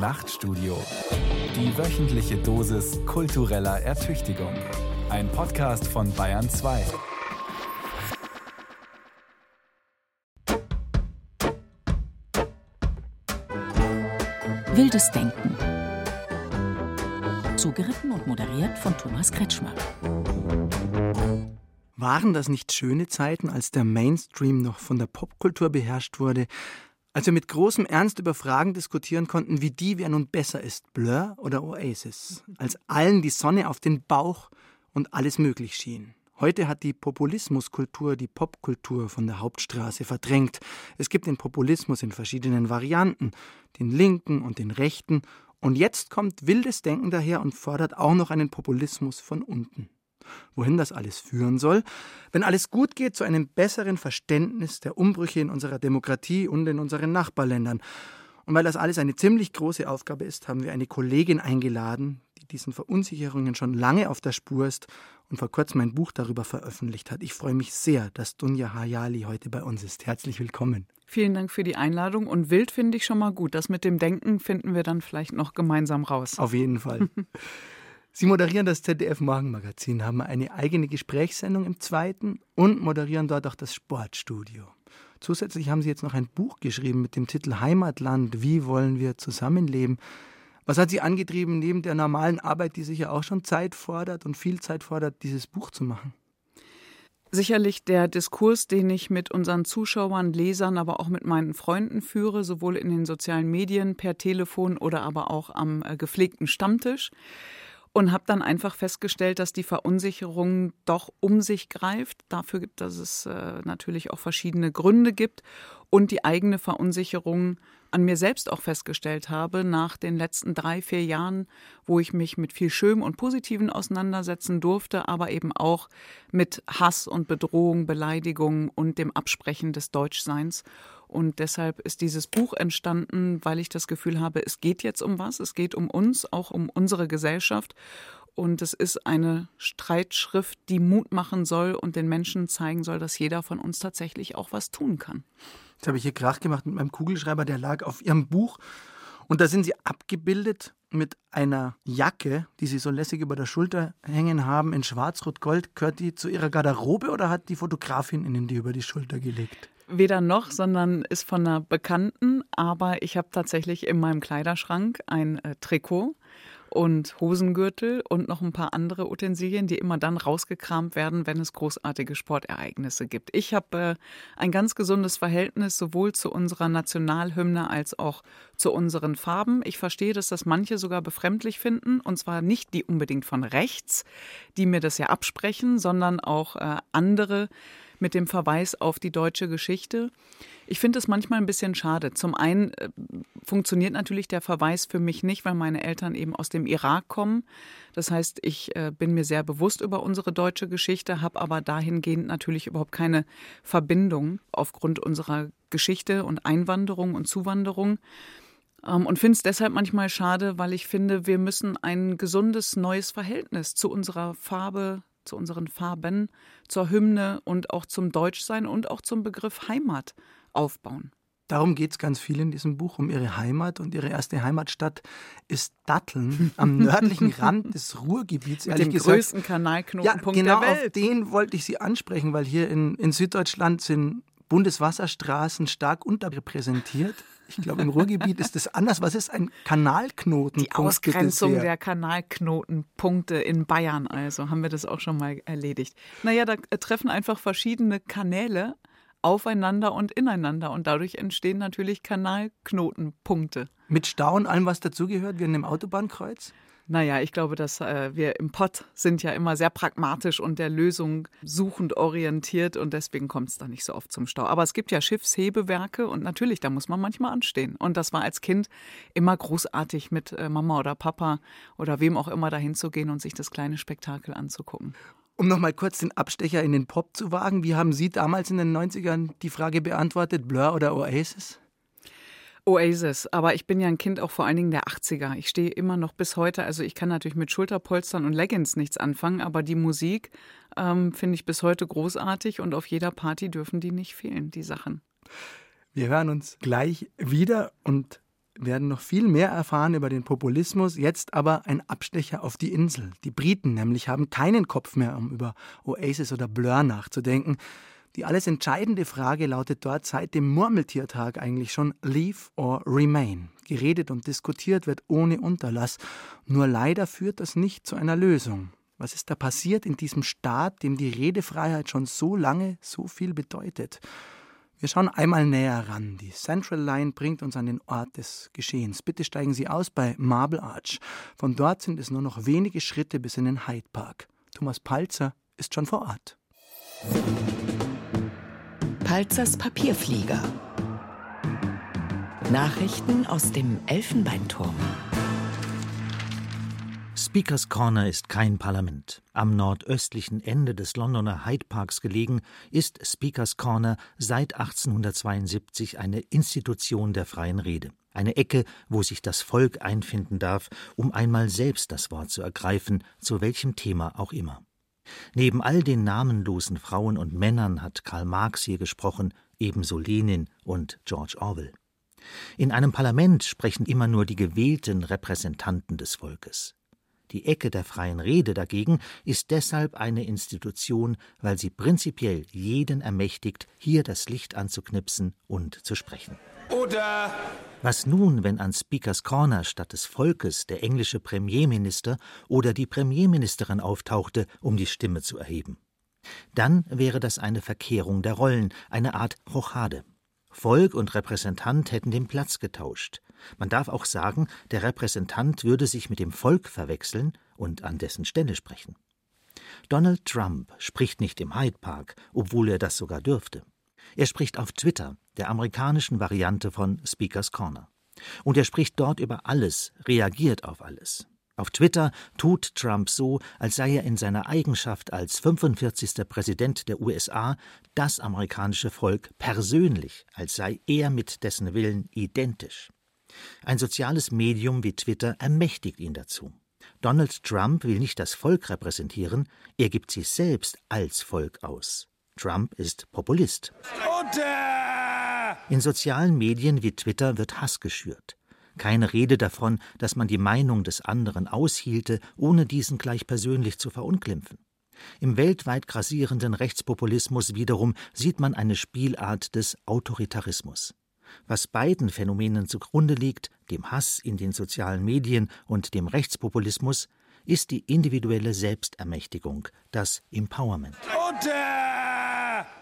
Nachtstudio. Die wöchentliche Dosis kultureller Ertüchtigung. Ein Podcast von Bayern 2. Wildes Denken. Zugeritten und moderiert von Thomas Kretschmer. Waren das nicht schöne Zeiten, als der Mainstream noch von der Popkultur beherrscht wurde, als wir mit großem Ernst über Fragen diskutieren konnten, wie die, wer nun besser ist, Blur oder Oasis, als allen die Sonne auf den Bauch und alles möglich schien. Heute hat die Populismuskultur die Popkultur von der Hauptstraße verdrängt. Es gibt den Populismus in verschiedenen Varianten, den linken und den rechten, und jetzt kommt wildes Denken daher und fordert auch noch einen Populismus von unten wohin das alles führen soll, wenn alles gut geht, zu einem besseren Verständnis der Umbrüche in unserer Demokratie und in unseren Nachbarländern. Und weil das alles eine ziemlich große Aufgabe ist, haben wir eine Kollegin eingeladen, die diesen Verunsicherungen schon lange auf der Spur ist und vor kurzem ein Buch darüber veröffentlicht hat. Ich freue mich sehr, dass Dunja Hayali heute bei uns ist. Herzlich willkommen. Vielen Dank für die Einladung. Und wild finde ich schon mal gut. Das mit dem Denken finden wir dann vielleicht noch gemeinsam raus. Auf jeden Fall. Sie moderieren das ZDF Morgenmagazin, haben eine eigene Gesprächssendung im zweiten und moderieren dort auch das Sportstudio. Zusätzlich haben Sie jetzt noch ein Buch geschrieben mit dem Titel Heimatland, wie wollen wir zusammenleben? Was hat Sie angetrieben, neben der normalen Arbeit, die sich ja auch schon Zeit fordert und viel Zeit fordert, dieses Buch zu machen? Sicherlich der Diskurs, den ich mit unseren Zuschauern, Lesern, aber auch mit meinen Freunden führe, sowohl in den sozialen Medien, per Telefon oder aber auch am äh, gepflegten Stammtisch und habe dann einfach festgestellt, dass die Verunsicherung doch um sich greift. Dafür gibt es es äh, natürlich auch verschiedene Gründe gibt und die eigene Verunsicherung an mir selbst auch festgestellt habe nach den letzten drei, vier Jahren, wo ich mich mit viel Schönem und Positiven auseinandersetzen durfte, aber eben auch mit Hass und Bedrohung, Beleidigung und dem Absprechen des Deutschseins. Und deshalb ist dieses Buch entstanden, weil ich das Gefühl habe, es geht jetzt um was, es geht um uns, auch um unsere Gesellschaft. Und es ist eine Streitschrift, die Mut machen soll und den Menschen zeigen soll, dass jeder von uns tatsächlich auch was tun kann. Jetzt habe ich hier Krach gemacht mit meinem Kugelschreiber, der lag auf Ihrem Buch. Und da sind Sie abgebildet mit einer Jacke, die Sie so lässig über der Schulter hängen haben, in Schwarz-Rot-Gold. Gehört die zu Ihrer Garderobe oder hat die Fotografin Ihnen die über die Schulter gelegt? Weder noch, sondern ist von einer Bekannten. Aber ich habe tatsächlich in meinem Kleiderschrank ein äh, Trikot und Hosengürtel und noch ein paar andere Utensilien, die immer dann rausgekramt werden, wenn es großartige Sportereignisse gibt. Ich habe äh, ein ganz gesundes Verhältnis sowohl zu unserer Nationalhymne als auch zu unseren Farben. Ich verstehe, dass das manche sogar befremdlich finden, und zwar nicht die unbedingt von rechts, die mir das ja absprechen, sondern auch äh, andere mit dem Verweis auf die deutsche Geschichte. Ich finde es manchmal ein bisschen schade. Zum einen äh, funktioniert natürlich der Verweis für mich nicht, weil meine Eltern eben aus dem Irak kommen. Das heißt, ich äh, bin mir sehr bewusst über unsere deutsche Geschichte, habe aber dahingehend natürlich überhaupt keine Verbindung aufgrund unserer Geschichte und Einwanderung und Zuwanderung. Ähm, und finde es deshalb manchmal schade, weil ich finde, wir müssen ein gesundes neues Verhältnis zu unserer Farbe, zu unseren Farben, zur Hymne und auch zum Deutschsein und auch zum Begriff Heimat aufbauen. Darum geht es ganz viel in diesem Buch, um ihre Heimat. Und ihre erste Heimatstadt ist Datteln am nördlichen Rand des Ruhrgebiets. Mit dem gesagt. größten Kanalknotenpunkt ja, genau der Welt. auf den wollte ich Sie ansprechen, weil hier in, in Süddeutschland sind Bundeswasserstraßen stark unterrepräsentiert. Ich glaube, im Ruhrgebiet ist es anders. Was ist ein Kanalknoten? Die Ausgrenzung der Kanalknotenpunkte in Bayern, also haben wir das auch schon mal erledigt. Naja, da treffen einfach verschiedene Kanäle aufeinander und ineinander. Und dadurch entstehen natürlich Kanalknotenpunkte. Mit Stau und allem, was dazugehört, wie in einem Autobahnkreuz? Naja, ich glaube, dass äh, wir im Pott sind ja immer sehr pragmatisch und der Lösung suchend orientiert und deswegen kommt es da nicht so oft zum Stau. Aber es gibt ja Schiffshebewerke und natürlich, da muss man manchmal anstehen. Und das war als Kind immer großartig mit äh, Mama oder Papa oder wem auch immer dahin zu gehen und sich das kleine Spektakel anzugucken. Um nochmal kurz den Abstecher in den Pop zu wagen, wie haben Sie damals in den 90ern die Frage beantwortet, Blur oder Oasis? Oasis, aber ich bin ja ein Kind auch vor allen Dingen der 80er. Ich stehe immer noch bis heute, also ich kann natürlich mit Schulterpolstern und Leggings nichts anfangen, aber die Musik ähm, finde ich bis heute großartig und auf jeder Party dürfen die nicht fehlen, die Sachen. Wir hören uns gleich wieder und werden noch viel mehr erfahren über den Populismus, jetzt aber ein Abstecher auf die Insel. Die Briten nämlich haben keinen Kopf mehr, um über Oasis oder Blur nachzudenken. Die alles entscheidende Frage lautet dort seit dem Murmeltiertag eigentlich schon Leave or Remain. Geredet und diskutiert wird ohne Unterlass. Nur leider führt das nicht zu einer Lösung. Was ist da passiert in diesem Staat, dem die Redefreiheit schon so lange so viel bedeutet? Wir schauen einmal näher ran. Die Central Line bringt uns an den Ort des Geschehens. Bitte steigen Sie aus bei Marble Arch. Von dort sind es nur noch wenige Schritte bis in den Hyde Park. Thomas Palzer ist schon vor Ort. Palzers Papierflieger. Nachrichten aus dem Elfenbeinturm. Speakers Corner ist kein Parlament. Am nordöstlichen Ende des Londoner Hyde Parks gelegen, ist Speakers Corner seit 1872 eine Institution der freien Rede. Eine Ecke, wo sich das Volk einfinden darf, um einmal selbst das Wort zu ergreifen, zu welchem Thema auch immer. Neben all den namenlosen Frauen und Männern hat Karl Marx hier gesprochen, ebenso Lenin und George Orwell. In einem Parlament sprechen immer nur die gewählten Repräsentanten des Volkes. Die Ecke der freien Rede dagegen ist deshalb eine Institution, weil sie prinzipiell jeden ermächtigt, hier das Licht anzuknipsen und zu sprechen. Oder was nun, wenn an Speakers Corner statt des Volkes der englische Premierminister oder die Premierministerin auftauchte, um die Stimme zu erheben? Dann wäre das eine Verkehrung der Rollen, eine Art Rochade. Volk und Repräsentant hätten den Platz getauscht. Man darf auch sagen, der Repräsentant würde sich mit dem Volk verwechseln und an dessen Stelle sprechen. Donald Trump spricht nicht im Hyde Park, obwohl er das sogar dürfte. Er spricht auf Twitter, der amerikanischen Variante von Speakers Corner. Und er spricht dort über alles, reagiert auf alles. Auf Twitter tut Trump so, als sei er in seiner Eigenschaft als 45. Präsident der USA das amerikanische Volk persönlich, als sei er mit dessen Willen identisch. Ein soziales Medium wie Twitter ermächtigt ihn dazu. Donald Trump will nicht das Volk repräsentieren, er gibt sich selbst als Volk aus. Trump ist Populist. In sozialen Medien wie Twitter wird Hass geschürt. Keine Rede davon, dass man die Meinung des anderen aushielte, ohne diesen gleich persönlich zu verunglimpfen. Im weltweit grassierenden Rechtspopulismus wiederum sieht man eine Spielart des Autoritarismus. Was beiden Phänomenen zugrunde liegt, dem Hass in den sozialen Medien und dem Rechtspopulismus, ist die individuelle Selbstermächtigung, das Empowerment. Unter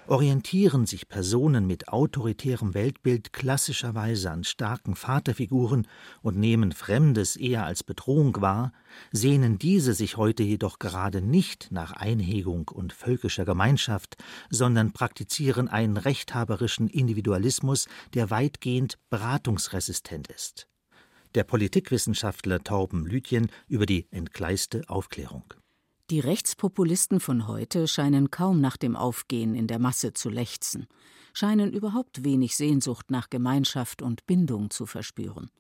orientieren sich Personen mit autoritärem Weltbild klassischerweise an starken Vaterfiguren und nehmen Fremdes eher als Bedrohung wahr, sehnen diese sich heute jedoch gerade nicht nach Einhegung und völkischer Gemeinschaft, sondern praktizieren einen rechthaberischen Individualismus, der weitgehend beratungsresistent ist. Der Politikwissenschaftler Torben Lütjen über die entgleiste Aufklärung. Die Rechtspopulisten von heute scheinen kaum nach dem Aufgehen in der Masse zu lechzen, scheinen überhaupt wenig Sehnsucht nach Gemeinschaft und Bindung zu verspüren.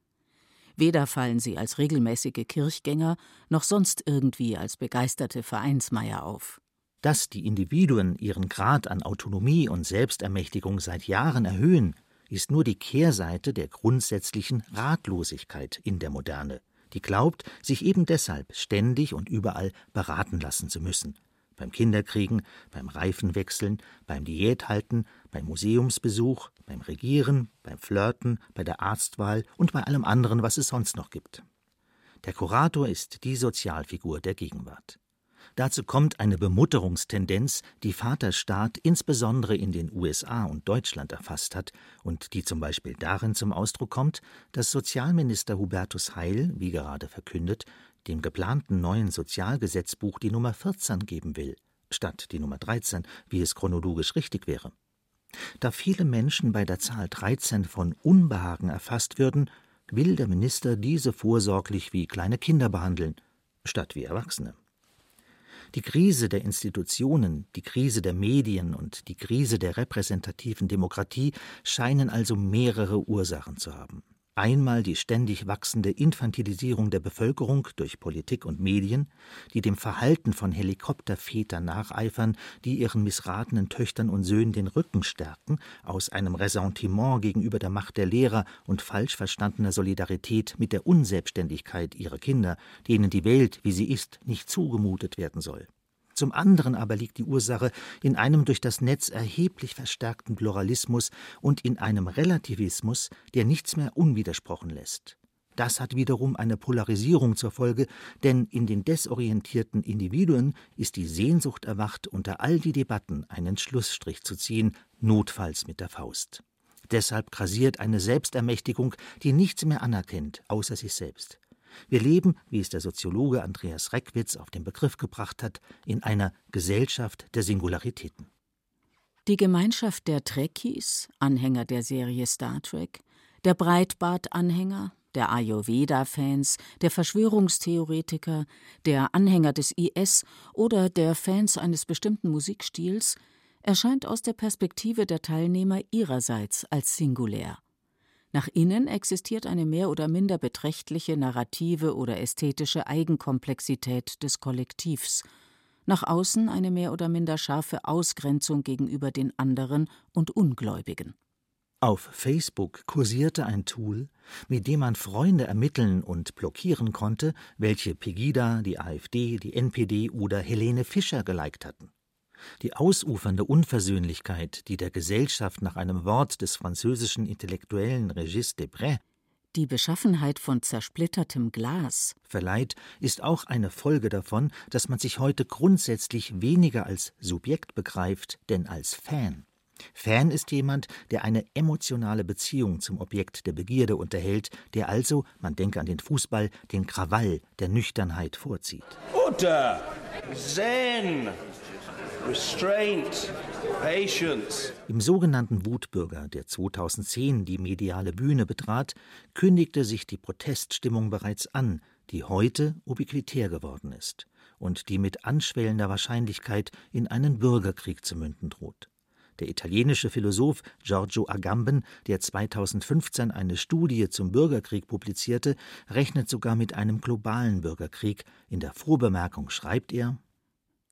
Weder fallen sie als regelmäßige Kirchgänger noch sonst irgendwie als begeisterte Vereinsmeier auf. Dass die Individuen ihren Grad an Autonomie und Selbstermächtigung seit Jahren erhöhen, ist nur die Kehrseite der grundsätzlichen Ratlosigkeit in der Moderne die glaubt, sich eben deshalb ständig und überall beraten lassen zu müssen. Beim Kinderkriegen, beim Reifenwechseln, beim Diäthalten, beim Museumsbesuch, beim Regieren, beim Flirten, bei der Arztwahl und bei allem anderen, was es sonst noch gibt. Der Kurator ist die Sozialfigur der Gegenwart. Dazu kommt eine Bemutterungstendenz, die Vaterstaat insbesondere in den USA und Deutschland erfasst hat und die zum Beispiel darin zum Ausdruck kommt, dass Sozialminister Hubertus Heil, wie gerade verkündet, dem geplanten neuen Sozialgesetzbuch die Nummer 14 geben will, statt die Nummer 13, wie es chronologisch richtig wäre. Da viele Menschen bei der Zahl 13 von Unbehagen erfasst würden, will der Minister diese vorsorglich wie kleine Kinder behandeln, statt wie Erwachsene. Die Krise der Institutionen, die Krise der Medien und die Krise der repräsentativen Demokratie scheinen also mehrere Ursachen zu haben. Einmal die ständig wachsende Infantilisierung der Bevölkerung durch Politik und Medien, die dem Verhalten von Helikoptervätern nacheifern, die ihren missratenen Töchtern und Söhnen den Rücken stärken, aus einem Ressentiment gegenüber der Macht der Lehrer und falsch verstandener Solidarität mit der Unselbstständigkeit ihrer Kinder, denen die Welt, wie sie ist, nicht zugemutet werden soll. Zum anderen aber liegt die Ursache in einem durch das Netz erheblich verstärkten Pluralismus und in einem Relativismus, der nichts mehr unwidersprochen lässt. Das hat wiederum eine Polarisierung zur Folge, denn in den desorientierten Individuen ist die Sehnsucht erwacht, unter all die Debatten einen Schlussstrich zu ziehen, notfalls mit der Faust. Deshalb grasiert eine Selbstermächtigung, die nichts mehr anerkennt, außer sich selbst. Wir leben, wie es der Soziologe Andreas Reckwitz auf den Begriff gebracht hat, in einer Gesellschaft der Singularitäten. Die Gemeinschaft der Trekkies, Anhänger der Serie Star Trek, der Breitbart-Anhänger, der Ayurveda-Fans, der Verschwörungstheoretiker, der Anhänger des IS oder der Fans eines bestimmten Musikstils erscheint aus der Perspektive der Teilnehmer ihrerseits als singulär. Nach innen existiert eine mehr oder minder beträchtliche narrative oder ästhetische Eigenkomplexität des Kollektivs, nach außen eine mehr oder minder scharfe Ausgrenzung gegenüber den anderen und Ungläubigen. Auf Facebook kursierte ein Tool, mit dem man Freunde ermitteln und blockieren konnte, welche Pegida, die AfD, die NPD oder Helene Fischer geliked hatten. Die ausufernde Unversöhnlichkeit, die der Gesellschaft nach einem Wort des französischen Intellektuellen Regis Debray die Beschaffenheit von zersplittertem Glas verleiht, ist auch eine Folge davon, dass man sich heute grundsätzlich weniger als Subjekt begreift, denn als Fan. Fan ist jemand, der eine emotionale Beziehung zum Objekt der Begierde unterhält, der also, man denke an den Fußball, den Krawall der Nüchternheit vorzieht. Order! Zen! Restraint, Patience. Im sogenannten Wutbürger, der 2010 die mediale Bühne betrat, kündigte sich die Proteststimmung bereits an, die heute ubiquitär geworden ist und die mit anschwellender Wahrscheinlichkeit in einen Bürgerkrieg zu münden droht. Der italienische Philosoph Giorgio Agamben, der 2015 eine Studie zum Bürgerkrieg publizierte, rechnet sogar mit einem globalen Bürgerkrieg. In der Vorbemerkung schreibt er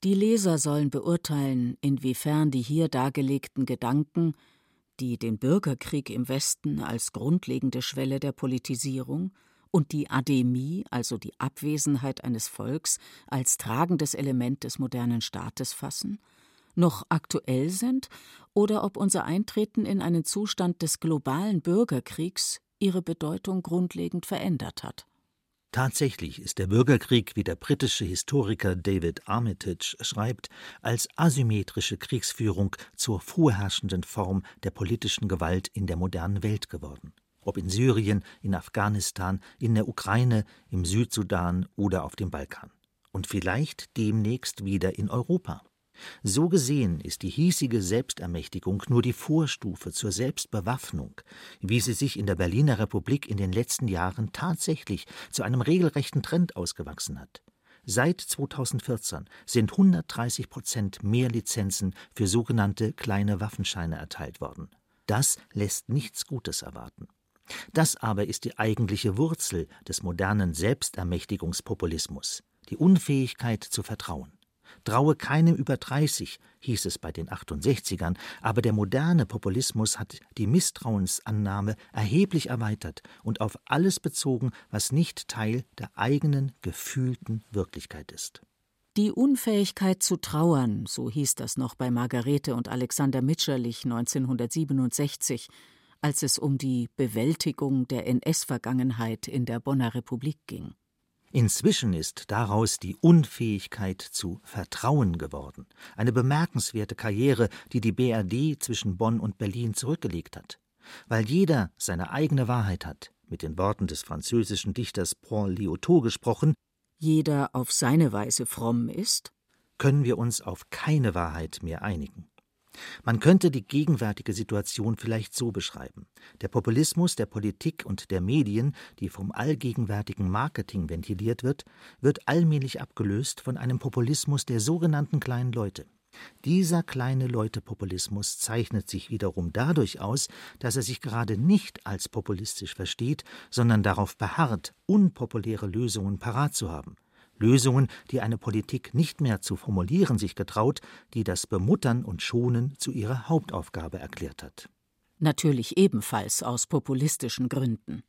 die Leser sollen beurteilen, inwiefern die hier dargelegten Gedanken, die den Bürgerkrieg im Westen als grundlegende Schwelle der Politisierung und die Ademie, also die Abwesenheit eines Volks, als tragendes Element des modernen Staates fassen, noch aktuell sind oder ob unser Eintreten in einen Zustand des globalen Bürgerkriegs ihre Bedeutung grundlegend verändert hat. Tatsächlich ist der Bürgerkrieg, wie der britische Historiker David Armitage schreibt, als asymmetrische Kriegsführung zur vorherrschenden Form der politischen Gewalt in der modernen Welt geworden. Ob in Syrien, in Afghanistan, in der Ukraine, im Südsudan oder auf dem Balkan. Und vielleicht demnächst wieder in Europa. So gesehen ist die hiesige Selbstermächtigung nur die Vorstufe zur Selbstbewaffnung, wie sie sich in der Berliner Republik in den letzten Jahren tatsächlich zu einem regelrechten Trend ausgewachsen hat. Seit 2014 sind 130 Prozent mehr Lizenzen für sogenannte kleine Waffenscheine erteilt worden. Das lässt nichts Gutes erwarten. Das aber ist die eigentliche Wurzel des modernen Selbstermächtigungspopulismus, die Unfähigkeit zu vertrauen. Traue keinem über 30, hieß es bei den 68ern, aber der moderne Populismus hat die Misstrauensannahme erheblich erweitert und auf alles bezogen, was nicht Teil der eigenen gefühlten Wirklichkeit ist. Die Unfähigkeit zu trauern, so hieß das noch bei Margarete und Alexander Mitscherlich 1967, als es um die Bewältigung der NS-Vergangenheit in der Bonner Republik ging. Inzwischen ist daraus die Unfähigkeit zu Vertrauen geworden, eine bemerkenswerte Karriere, die die BRD zwischen Bonn und Berlin zurückgelegt hat. Weil jeder seine eigene Wahrheit hat, mit den Worten des französischen Dichters Paul Lyotot gesprochen, jeder auf seine Weise fromm ist, können wir uns auf keine Wahrheit mehr einigen. Man könnte die gegenwärtige Situation vielleicht so beschreiben. Der Populismus der Politik und der Medien, die vom allgegenwärtigen Marketing ventiliert wird, wird allmählich abgelöst von einem Populismus der sogenannten kleinen Leute. Dieser kleine Leutepopulismus zeichnet sich wiederum dadurch aus, dass er sich gerade nicht als populistisch versteht, sondern darauf beharrt, unpopuläre Lösungen parat zu haben. Lösungen, die eine Politik nicht mehr zu formulieren sich getraut, die das Bemuttern und Schonen zu ihrer Hauptaufgabe erklärt hat. Natürlich ebenfalls aus populistischen Gründen.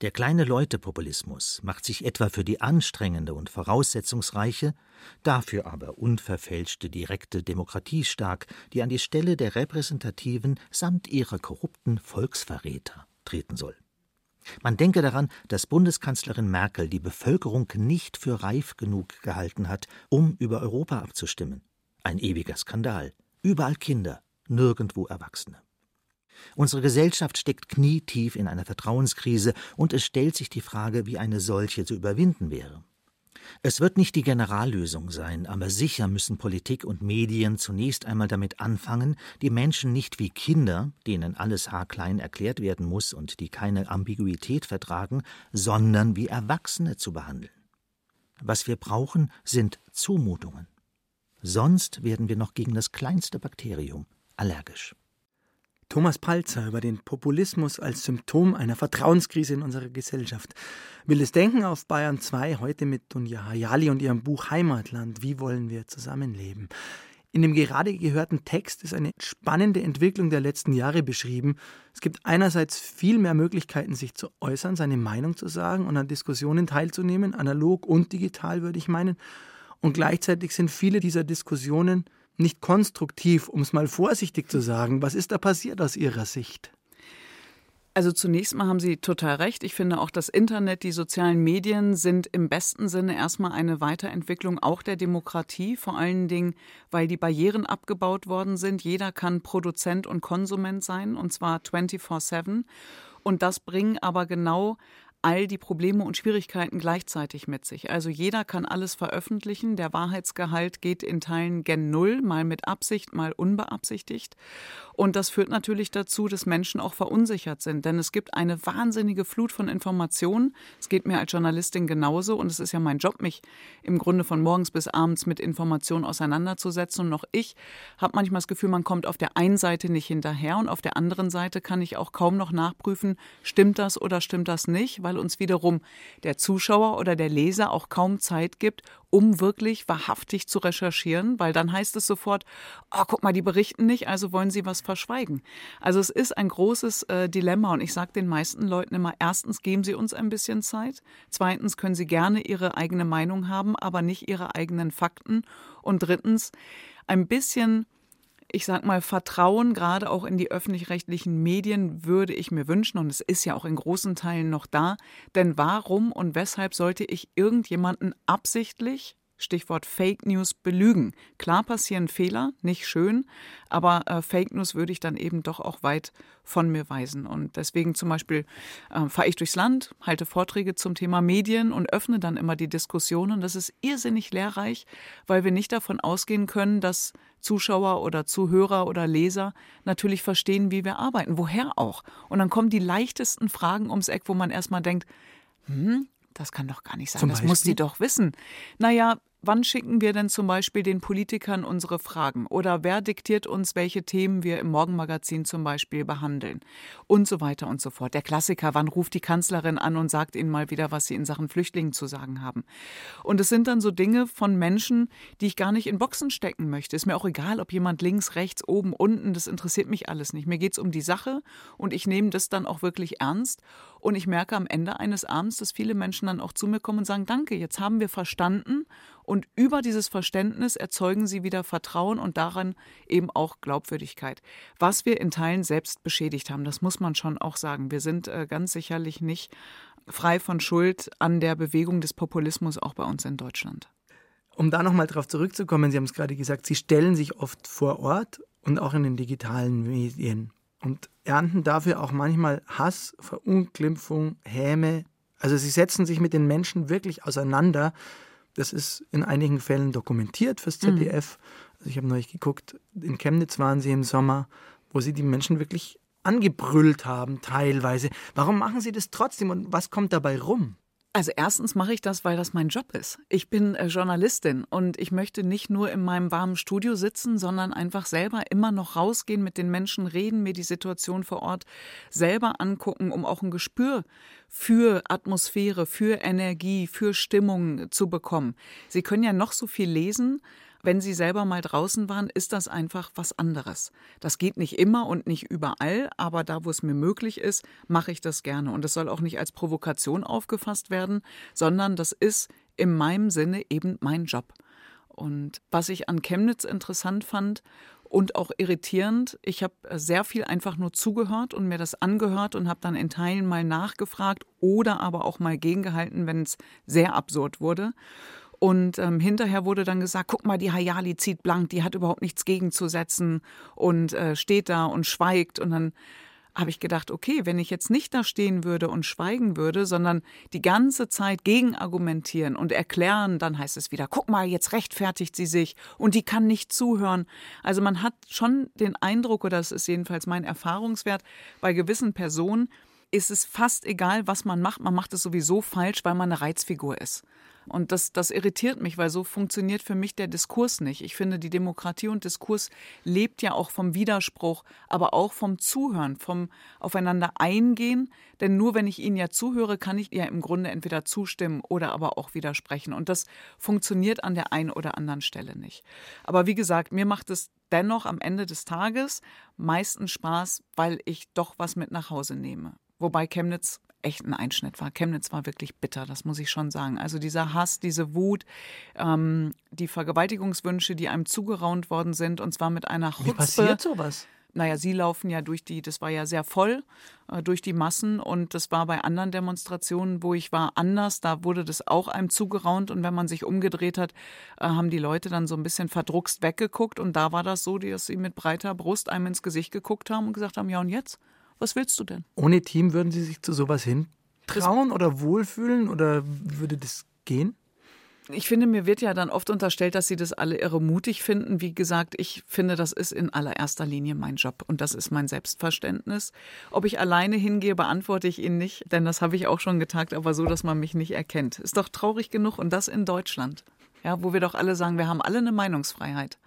Der kleine Leutepopulismus macht sich etwa für die anstrengende und voraussetzungsreiche, dafür aber unverfälschte direkte Demokratie stark, die an die Stelle der repräsentativen samt ihrer korrupten Volksverräter treten soll. Man denke daran, dass Bundeskanzlerin Merkel die Bevölkerung nicht für reif genug gehalten hat, um über Europa abzustimmen. Ein ewiger Skandal. Überall Kinder, nirgendwo Erwachsene. Unsere Gesellschaft steckt knietief in einer Vertrauenskrise, und es stellt sich die Frage, wie eine solche zu überwinden wäre. Es wird nicht die Generallösung sein, aber sicher müssen Politik und Medien zunächst einmal damit anfangen, die Menschen nicht wie Kinder, denen alles haarklein erklärt werden muss und die keine Ambiguität vertragen, sondern wie Erwachsene zu behandeln. Was wir brauchen, sind Zumutungen. Sonst werden wir noch gegen das kleinste Bakterium allergisch. Thomas Palzer über den Populismus als Symptom einer Vertrauenskrise in unserer Gesellschaft. Wildes Denken auf Bayern 2 heute mit Dunja Hayali und ihrem Buch Heimatland. Wie wollen wir zusammenleben? In dem gerade gehörten Text ist eine spannende Entwicklung der letzten Jahre beschrieben. Es gibt einerseits viel mehr Möglichkeiten, sich zu äußern, seine Meinung zu sagen und an Diskussionen teilzunehmen, analog und digital würde ich meinen. Und gleichzeitig sind viele dieser Diskussionen nicht konstruktiv, um es mal vorsichtig zu sagen. Was ist da passiert aus Ihrer Sicht? Also zunächst mal haben Sie total recht. Ich finde auch das Internet, die sozialen Medien sind im besten Sinne erstmal eine Weiterentwicklung auch der Demokratie, vor allen Dingen, weil die Barrieren abgebaut worden sind. Jeder kann Produzent und Konsument sein, und zwar 24-7. Und das bringen aber genau all die Probleme und Schwierigkeiten gleichzeitig mit sich. Also jeder kann alles veröffentlichen. Der Wahrheitsgehalt geht in Teilen gen Null, mal mit Absicht, mal unbeabsichtigt. Und das führt natürlich dazu, dass Menschen auch verunsichert sind, denn es gibt eine wahnsinnige Flut von Informationen. Es geht mir als Journalistin genauso und es ist ja mein Job, mich im Grunde von morgens bis abends mit Informationen auseinanderzusetzen. Und noch ich habe manchmal das Gefühl, man kommt auf der einen Seite nicht hinterher und auf der anderen Seite kann ich auch kaum noch nachprüfen, stimmt das oder stimmt das nicht, weil uns wiederum der Zuschauer oder der Leser auch kaum Zeit gibt, um wirklich wahrhaftig zu recherchieren, weil dann heißt es sofort, oh, guck mal, die berichten nicht, also wollen sie was verschweigen. Also es ist ein großes äh, Dilemma und ich sage den meisten Leuten immer, erstens geben sie uns ein bisschen Zeit, zweitens können sie gerne ihre eigene Meinung haben, aber nicht ihre eigenen Fakten und drittens ein bisschen ich sag mal, Vertrauen gerade auch in die öffentlich-rechtlichen Medien würde ich mir wünschen und es ist ja auch in großen Teilen noch da. Denn warum und weshalb sollte ich irgendjemanden absichtlich Stichwort Fake News belügen. Klar passieren Fehler, nicht schön, aber äh, Fake News würde ich dann eben doch auch weit von mir weisen. Und deswegen zum Beispiel äh, fahre ich durchs Land, halte Vorträge zum Thema Medien und öffne dann immer die Diskussionen. Das ist irrsinnig lehrreich, weil wir nicht davon ausgehen können, dass Zuschauer oder Zuhörer oder Leser natürlich verstehen, wie wir arbeiten. Woher auch? Und dann kommen die leichtesten Fragen ums Eck, wo man erstmal denkt, hm, das kann doch gar nicht sein. Zum das Beispiel? muss sie doch wissen. Naja, wann schicken wir denn zum Beispiel den Politikern unsere Fragen? Oder wer diktiert uns, welche Themen wir im Morgenmagazin zum Beispiel behandeln? Und so weiter und so fort. Der Klassiker, wann ruft die Kanzlerin an und sagt ihnen mal wieder, was sie in Sachen Flüchtlingen zu sagen haben? Und es sind dann so Dinge von Menschen, die ich gar nicht in Boxen stecken möchte. Ist mir auch egal, ob jemand links, rechts, oben, unten, das interessiert mich alles nicht. Mir geht es um die Sache und ich nehme das dann auch wirklich ernst. Und ich merke am Ende eines Abends, dass viele Menschen dann auch zu mir kommen und sagen, danke, jetzt haben wir verstanden und über dieses Verständnis erzeugen sie wieder Vertrauen und daran eben auch Glaubwürdigkeit. Was wir in Teilen selbst beschädigt haben, das muss man schon auch sagen. Wir sind äh, ganz sicherlich nicht frei von Schuld an der Bewegung des Populismus auch bei uns in Deutschland. Um da nochmal drauf zurückzukommen, Sie haben es gerade gesagt, Sie stellen sich oft vor Ort und auch in den digitalen Medien und ernten dafür auch manchmal Hass, Verunglimpfung, Häme. Also Sie setzen sich mit den Menschen wirklich auseinander das ist in einigen Fällen dokumentiert fürs ZDF. Mhm. Also ich habe neulich geguckt, in Chemnitz waren sie im Sommer, wo sie die Menschen wirklich angebrüllt haben, teilweise. Warum machen sie das trotzdem und was kommt dabei rum? Also erstens mache ich das, weil das mein Job ist. Ich bin äh, Journalistin und ich möchte nicht nur in meinem warmen Studio sitzen, sondern einfach selber immer noch rausgehen, mit den Menschen reden, mir die Situation vor Ort selber angucken, um auch ein Gespür für Atmosphäre, für Energie, für Stimmung zu bekommen. Sie können ja noch so viel lesen, wenn Sie selber mal draußen waren, ist das einfach was anderes. Das geht nicht immer und nicht überall, aber da, wo es mir möglich ist, mache ich das gerne. Und das soll auch nicht als Provokation aufgefasst werden, sondern das ist in meinem Sinne eben mein Job. Und was ich an Chemnitz interessant fand und auch irritierend, ich habe sehr viel einfach nur zugehört und mir das angehört und habe dann in Teilen mal nachgefragt oder aber auch mal gegengehalten, wenn es sehr absurd wurde. Und ähm, hinterher wurde dann gesagt, guck mal, die Hayali zieht blank, die hat überhaupt nichts gegenzusetzen und äh, steht da und schweigt. Und dann habe ich gedacht, okay, wenn ich jetzt nicht da stehen würde und schweigen würde, sondern die ganze Zeit gegen argumentieren und erklären, dann heißt es wieder, guck mal, jetzt rechtfertigt sie sich und die kann nicht zuhören. Also man hat schon den Eindruck, oder das ist jedenfalls mein Erfahrungswert, bei gewissen Personen ist es fast egal, was man macht. Man macht es sowieso falsch, weil man eine Reizfigur ist. Und das, das irritiert mich, weil so funktioniert für mich der Diskurs nicht. Ich finde, die Demokratie und Diskurs lebt ja auch vom Widerspruch, aber auch vom Zuhören, vom Aufeinander eingehen. Denn nur wenn ich Ihnen ja zuhöre, kann ich ja im Grunde entweder zustimmen oder aber auch widersprechen. Und das funktioniert an der einen oder anderen Stelle nicht. Aber wie gesagt, mir macht es dennoch am Ende des Tages meistens Spaß, weil ich doch was mit nach Hause nehme. Wobei Chemnitz echt ein Einschnitt war. Chemnitz war wirklich bitter, das muss ich schon sagen. Also dieser Hass, diese Wut, ähm, die Vergewaltigungswünsche, die einem zugeraunt worden sind, und zwar mit einer Chutzpe. Wie passiert sowas? Naja, sie laufen ja durch die, das war ja sehr voll, äh, durch die Massen und das war bei anderen Demonstrationen, wo ich war, anders. Da wurde das auch einem zugeraunt und wenn man sich umgedreht hat, äh, haben die Leute dann so ein bisschen verdruckst weggeguckt und da war das so, dass sie mit breiter Brust einem ins Gesicht geguckt haben und gesagt haben, ja und jetzt? Was willst du denn? Ohne Team würden Sie sich zu sowas hintrauen oder wohlfühlen oder würde das gehen? Ich finde, mir wird ja dann oft unterstellt, dass sie das alle irre mutig finden. Wie gesagt, ich finde, das ist in allererster Linie mein Job und das ist mein Selbstverständnis. Ob ich alleine hingehe, beantworte ich Ihnen nicht, denn das habe ich auch schon getagt, aber so, dass man mich nicht erkennt. Ist doch traurig genug und das in Deutschland. Ja, wo wir doch alle sagen, wir haben alle eine Meinungsfreiheit.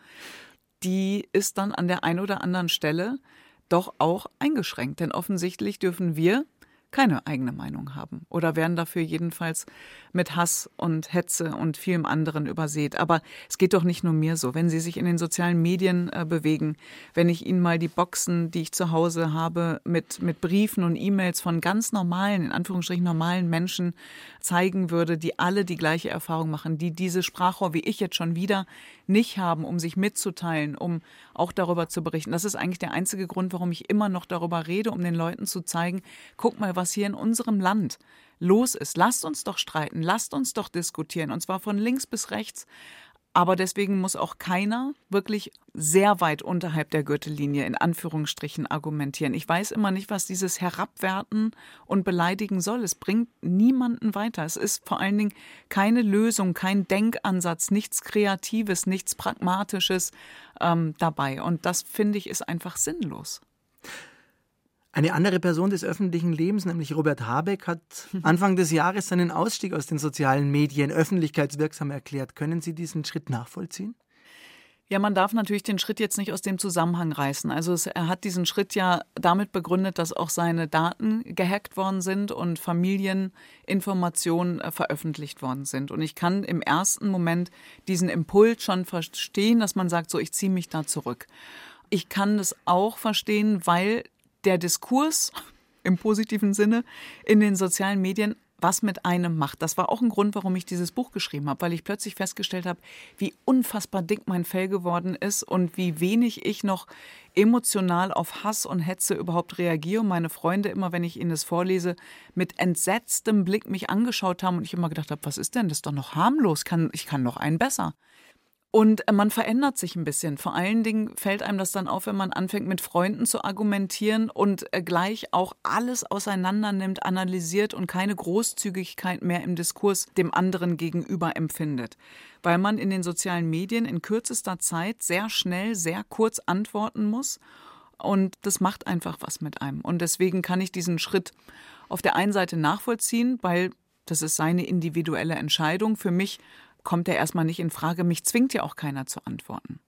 Die ist dann an der einen oder anderen Stelle doch auch eingeschränkt. Denn offensichtlich dürfen wir keine eigene Meinung haben oder werden dafür jedenfalls mit Hass und Hetze und vielem anderen übersät. Aber es geht doch nicht nur mir so. Wenn Sie sich in den sozialen Medien äh, bewegen, wenn ich Ihnen mal die Boxen, die ich zu Hause habe, mit, mit Briefen und E-Mails von ganz normalen, in Anführungsstrichen normalen Menschen zeigen würde, die alle die gleiche Erfahrung machen, die diese Sprachrohr wie ich jetzt schon wieder nicht haben, um sich mitzuteilen, um auch darüber zu berichten. Das ist eigentlich der einzige Grund, warum ich immer noch darüber rede, um den Leuten zu zeigen, guck mal, was hier in unserem Land los ist. Lasst uns doch streiten, lasst uns doch diskutieren, und zwar von links bis rechts. Aber deswegen muss auch keiner wirklich sehr weit unterhalb der Gürtellinie in Anführungsstrichen argumentieren. Ich weiß immer nicht, was dieses Herabwerten und Beleidigen soll. Es bringt niemanden weiter. Es ist vor allen Dingen keine Lösung, kein Denkansatz, nichts Kreatives, nichts Pragmatisches ähm, dabei. Und das finde ich ist einfach sinnlos. Eine andere Person des öffentlichen Lebens, nämlich Robert Habeck, hat Anfang des Jahres seinen Ausstieg aus den sozialen Medien öffentlichkeitswirksam erklärt. Können Sie diesen Schritt nachvollziehen? Ja, man darf natürlich den Schritt jetzt nicht aus dem Zusammenhang reißen. Also es, er hat diesen Schritt ja damit begründet, dass auch seine Daten gehackt worden sind und Familieninformationen äh, veröffentlicht worden sind. Und ich kann im ersten Moment diesen Impuls schon verstehen, dass man sagt, so ich ziehe mich da zurück. Ich kann das auch verstehen, weil der Diskurs im positiven Sinne in den sozialen Medien was mit einem macht. Das war auch ein Grund, warum ich dieses Buch geschrieben habe, weil ich plötzlich festgestellt habe, wie unfassbar dick mein Fell geworden ist und wie wenig ich noch emotional auf Hass und Hetze überhaupt reagiere. Und meine Freunde immer, wenn ich ihnen das vorlese, mit entsetztem Blick mich angeschaut haben und ich immer gedacht habe, was ist denn das ist doch noch harmlos? Ich kann noch einen besser. Und äh, man verändert sich ein bisschen. Vor allen Dingen fällt einem das dann auf, wenn man anfängt, mit Freunden zu argumentieren und äh, gleich auch alles auseinander nimmt, analysiert und keine Großzügigkeit mehr im Diskurs dem anderen gegenüber empfindet. Weil man in den sozialen Medien in kürzester Zeit sehr schnell, sehr kurz antworten muss. Und das macht einfach was mit einem. Und deswegen kann ich diesen Schritt auf der einen Seite nachvollziehen, weil Das ist seine individuelle Entscheidung. Für mich kommt er erstmal nicht in Frage. Mich zwingt ja auch keiner zu antworten.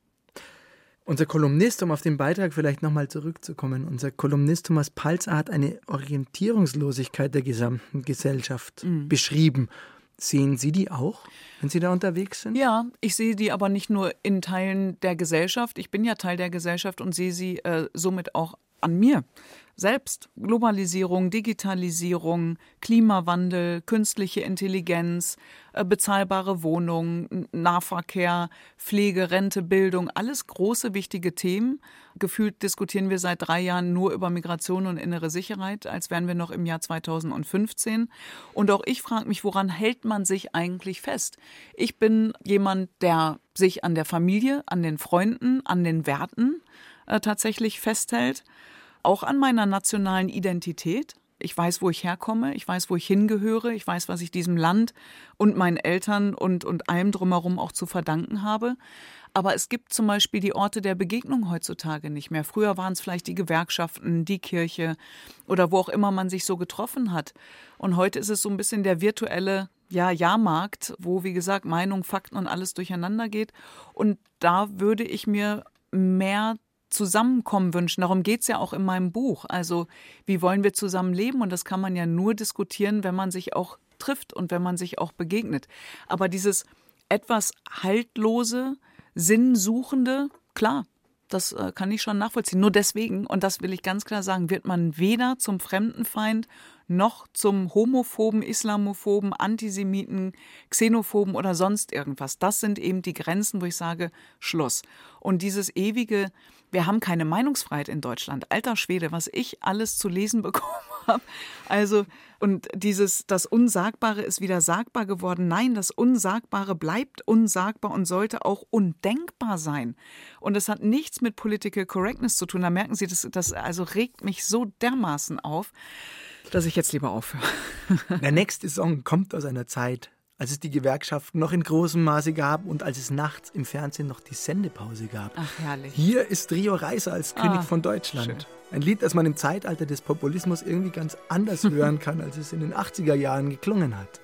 Unser Kolumnist, um auf den Beitrag vielleicht nochmal zurückzukommen, unser Kolumnist Thomas Palzer hat eine Orientierungslosigkeit der gesamten Gesellschaft mhm. beschrieben. Sehen Sie die auch, wenn Sie da unterwegs sind? Ja, ich sehe die aber nicht nur in Teilen der Gesellschaft. Ich bin ja Teil der Gesellschaft und sehe sie äh, somit auch an mir selbst. Globalisierung, Digitalisierung, Klimawandel, künstliche Intelligenz, äh, bezahlbare Wohnungen, Nahverkehr, Pflege, Rente, Bildung, alles große, wichtige Themen. Gefühlt diskutieren wir seit drei Jahren nur über Migration und innere Sicherheit, als wären wir noch im Jahr 2015. Und auch ich frage mich, woran hält man sich eigentlich fest? Ich bin jemand, der sich an der Familie, an den Freunden, an den Werten äh, tatsächlich festhält auch an meiner nationalen Identität. Ich weiß, wo ich herkomme, ich weiß, wo ich hingehöre, ich weiß, was ich diesem Land und meinen Eltern und, und allem drumherum auch zu verdanken habe. Aber es gibt zum Beispiel die Orte der Begegnung heutzutage nicht mehr. Früher waren es vielleicht die Gewerkschaften, die Kirche oder wo auch immer man sich so getroffen hat. Und heute ist es so ein bisschen der virtuelle ja, Jahrmarkt, wo, wie gesagt, Meinung, Fakten und alles durcheinander geht. Und da würde ich mir mehr Zusammenkommen wünschen. Darum geht es ja auch in meinem Buch. Also wie wollen wir zusammen leben? Und das kann man ja nur diskutieren, wenn man sich auch trifft und wenn man sich auch begegnet. Aber dieses etwas haltlose, sinnsuchende, klar, das äh, kann ich schon nachvollziehen. Nur deswegen, und das will ich ganz klar sagen, wird man weder zum Fremdenfeind noch zum Homophoben, Islamophoben, Antisemiten, Xenophoben oder sonst irgendwas. Das sind eben die Grenzen, wo ich sage, Schluss. Und dieses ewige, wir haben keine Meinungsfreiheit in Deutschland. Alter Schwede, was ich alles zu lesen bekommen habe. Also, und dieses, das Unsagbare ist wieder sagbar geworden. Nein, das Unsagbare bleibt unsagbar und sollte auch undenkbar sein. Und es hat nichts mit Political Correctness zu tun. Da merken Sie, das, das also regt mich so dermaßen auf, dass ich jetzt lieber aufhöre. Der nächste Song kommt aus einer Zeit, als es die Gewerkschaften noch in großem Maße gab und als es nachts im Fernsehen noch die Sendepause gab. Ach, herrlich. Hier ist Rio Reiser als König ah, von Deutschland. Schön. Ein Lied, das man im Zeitalter des Populismus irgendwie ganz anders hören kann, als es in den 80er Jahren geklungen hat.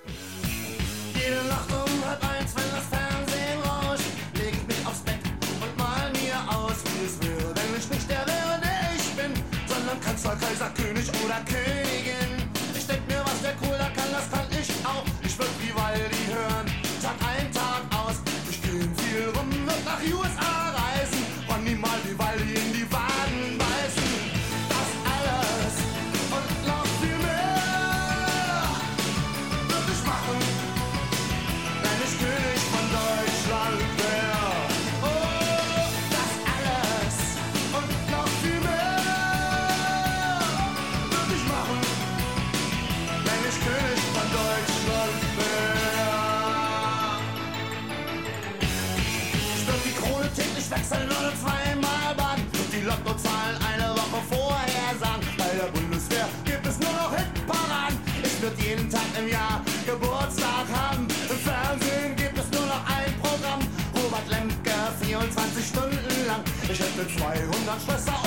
Ich hätte 200 Schwestern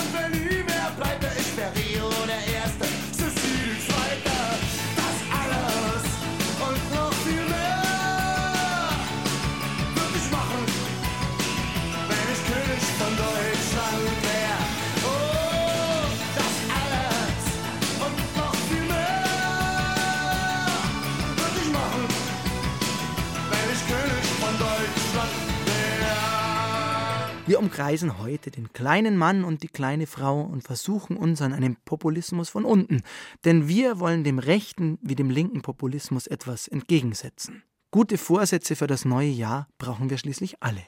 umkreisen heute den kleinen Mann und die kleine Frau und versuchen uns an einem Populismus von unten. Denn wir wollen dem rechten wie dem linken Populismus etwas entgegensetzen. Gute Vorsätze für das neue Jahr brauchen wir schließlich alle.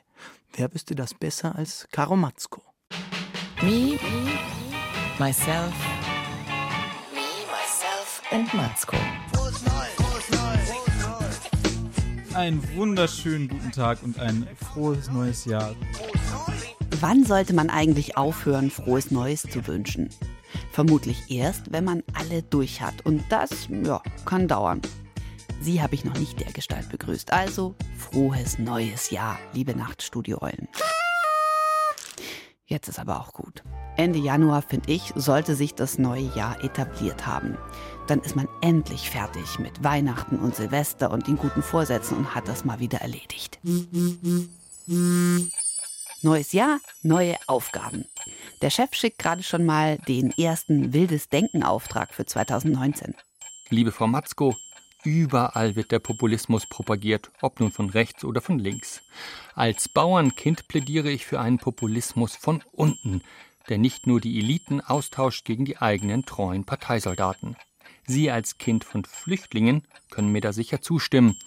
Wer wüsste das besser als Karo Matzko? Me, myself, me, myself and Matzko. Einen wunderschönen guten Tag und ein frohes neues Jahr. Wann sollte man eigentlich aufhören, frohes Neues zu wünschen? Vermutlich erst, wenn man alle durch hat. Und das, ja, kann dauern. Sie habe ich noch nicht dergestalt begrüßt. Also, frohes neues Jahr, liebe Nachtstudio-Eulen. Jetzt ist aber auch gut. Ende Januar, finde ich, sollte sich das neue Jahr etabliert haben. Dann ist man endlich fertig mit Weihnachten und Silvester und den guten Vorsätzen und hat das mal wieder erledigt. Neues Jahr, neue Aufgaben. Der Chef schickt gerade schon mal den ersten Wildes Denken-Auftrag für 2019. Liebe Frau Matzko, überall wird der Populismus propagiert, ob nun von rechts oder von links. Als Bauernkind plädiere ich für einen Populismus von unten, der nicht nur die Eliten austauscht gegen die eigenen treuen Parteisoldaten. Sie als Kind von Flüchtlingen können mir da sicher zustimmen,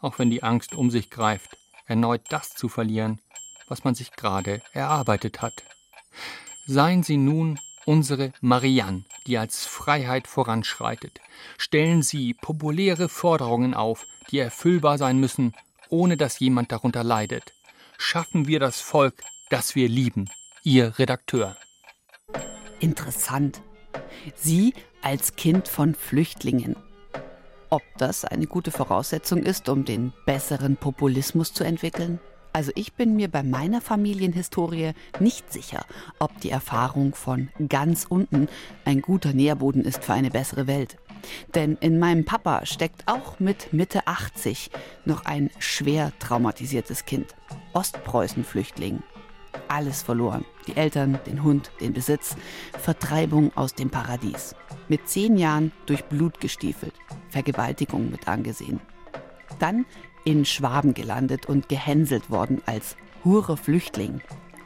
auch wenn die Angst um sich greift, erneut das zu verlieren, was man sich gerade erarbeitet hat. Seien Sie nun unsere Marianne, die als Freiheit voranschreitet. Stellen Sie populäre Forderungen auf, die erfüllbar sein müssen, ohne dass jemand darunter leidet. Schaffen wir das Volk, das wir lieben. Ihr Redakteur. Interessant. Sie als Kind von Flüchtlingen. Ob das eine gute Voraussetzung ist, um den besseren Populismus zu entwickeln? Also ich bin mir bei meiner Familienhistorie nicht sicher, ob die Erfahrung von ganz unten ein guter Nährboden ist für eine bessere Welt. Denn in meinem Papa steckt auch mit Mitte 80 noch ein schwer traumatisiertes Kind. Ostpreußen-Flüchtling. Alles verloren. Die Eltern, den Hund, den Besitz. Vertreibung aus dem Paradies. Mit zehn Jahren durch Blut gestiefelt. Vergewaltigung mit angesehen. Dann in Schwaben gelandet und gehänselt worden als Hurer Flüchtling.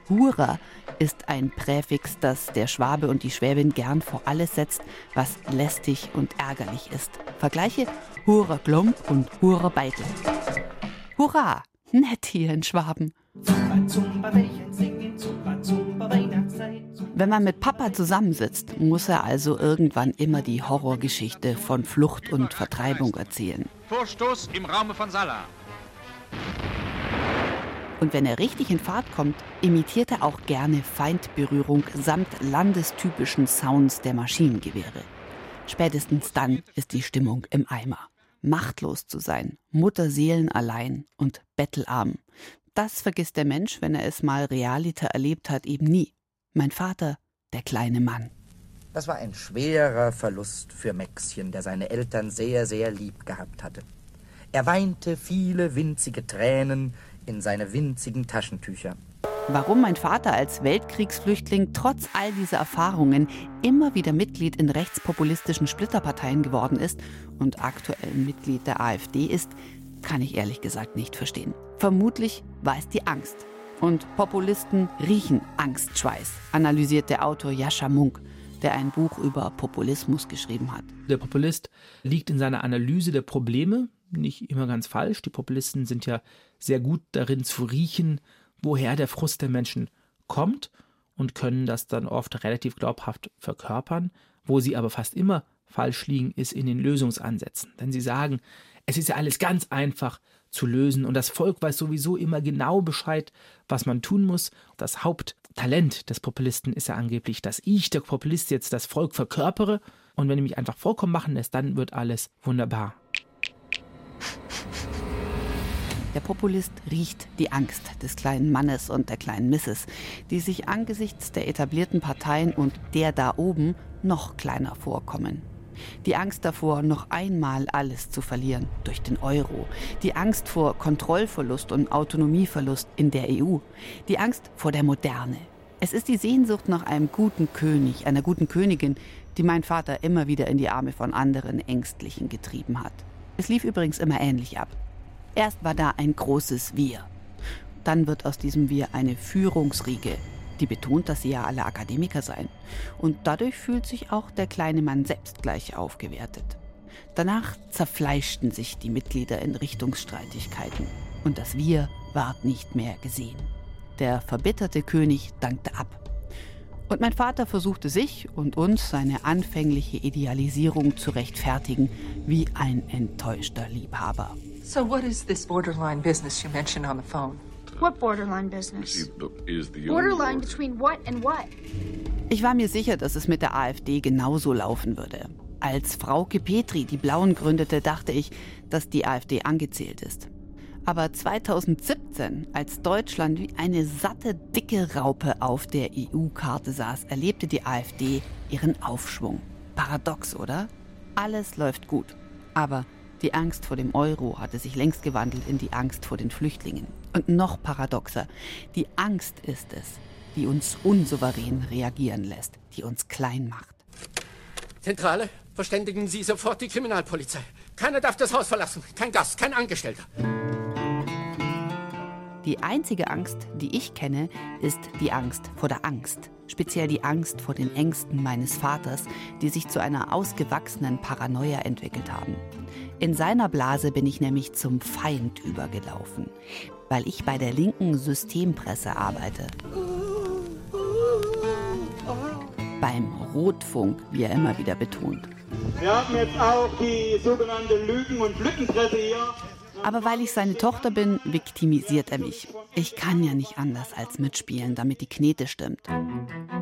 Hurer ist ein Präfix, das der Schwabe und die Schwäbin gern vor alles setzt, was lästig und ärgerlich ist. Vergleiche Hurer Glomb und Hurer Beitel. Hurra! Nett hier in Schwaben. Wenn man mit Papa zusammensitzt, muss er also irgendwann immer die Horrorgeschichte von Flucht und Vertreibung erzählen. Vorstoß im Raume von Salah. Und wenn er richtig in Fahrt kommt, imitiert er auch gerne Feindberührung samt landestypischen Sounds der Maschinengewehre. Spätestens dann ist die Stimmung im Eimer. Machtlos zu sein, Mutterseelen allein und bettelarm. Das vergisst der Mensch, wenn er es mal realiter erlebt hat, eben nie. Mein Vater, der kleine Mann. Das war ein schwerer Verlust für Maxchen, der seine Eltern sehr, sehr lieb gehabt hatte. Er weinte viele winzige Tränen in seine winzigen Taschentücher. Warum mein Vater als Weltkriegsflüchtling trotz all dieser Erfahrungen immer wieder Mitglied in rechtspopulistischen Splitterparteien geworden ist und aktuell Mitglied der AfD ist, kann ich ehrlich gesagt nicht verstehen. Vermutlich es die Angst. Und Populisten riechen Angstschweiß, analysiert der Autor Jascha Munk, der ein Buch über Populismus geschrieben hat. Der Populist liegt in seiner Analyse der Probleme, nicht immer ganz falsch. Die Populisten sind ja sehr gut darin zu riechen, woher der Frust der Menschen kommt und können das dann oft relativ glaubhaft verkörpern. Wo sie aber fast immer falsch liegen, ist in den Lösungsansätzen. Denn sie sagen, es ist ja alles ganz einfach zu lösen und das Volk weiß sowieso immer genau Bescheid, was man tun muss. Das Haupttalent des Populisten ist ja angeblich, dass ich, der Populist, jetzt das Volk verkörpere und wenn ich mich einfach vollkommen machen lässt, dann wird alles wunderbar. Der Populist riecht die Angst des kleinen Mannes und der kleinen Misses, die sich angesichts der etablierten Parteien und der da oben noch kleiner vorkommen. Die Angst davor, noch einmal alles zu verlieren durch den Euro. Die Angst vor Kontrollverlust und Autonomieverlust in der EU. Die Angst vor der Moderne. Es ist die Sehnsucht nach einem guten König, einer guten Königin, die mein Vater immer wieder in die Arme von anderen Ängstlichen getrieben hat. Es lief übrigens immer ähnlich ab. Erst war da ein großes Wir. Dann wird aus diesem Wir eine Führungsriege, die betont, dass sie ja alle Akademiker seien. Und dadurch fühlt sich auch der kleine Mann selbst gleich aufgewertet. Danach zerfleischten sich die Mitglieder in Richtungsstreitigkeiten und das Wir ward nicht mehr gesehen. Der verbitterte König dankte ab. Und mein Vater versuchte sich und uns seine anfängliche Idealisierung zu rechtfertigen wie ein enttäuschter Liebhaber. So what is this borderline business you mentioned on the phone? What borderline business? Borderline between what and what? Ich war mir sicher, dass es mit der AfD genauso laufen würde. Als Frauke Petri die Blauen gründete, dachte ich, dass die AfD angezählt ist. Aber 2017, als Deutschland wie eine satte, dicke Raupe auf der EU-Karte saß, erlebte die AfD ihren Aufschwung. Paradox, oder? Alles läuft gut. Aber die Angst vor dem Euro hatte sich längst gewandelt in die Angst vor den Flüchtlingen. Und noch paradoxer, die Angst ist es, die uns unsouverän reagieren lässt, die uns klein macht. Zentrale, verständigen Sie sofort die Kriminalpolizei. Keiner darf das Haus verlassen. Kein Gast, kein Angestellter. Die einzige Angst, die ich kenne, ist die Angst vor der Angst. Speziell die Angst vor den Ängsten meines Vaters, die sich zu einer ausgewachsenen Paranoia entwickelt haben. In seiner Blase bin ich nämlich zum Feind übergelaufen, weil ich bei der linken Systempresse arbeite. Beim Rotfunk, wie er immer wieder betont. Wir haben jetzt auch die sogenannte Lügen- und Lückenpresse hier. Aber weil ich seine Tochter bin, viktimisiert er mich. Ich kann ja nicht anders als mitspielen, damit die Knete stimmt.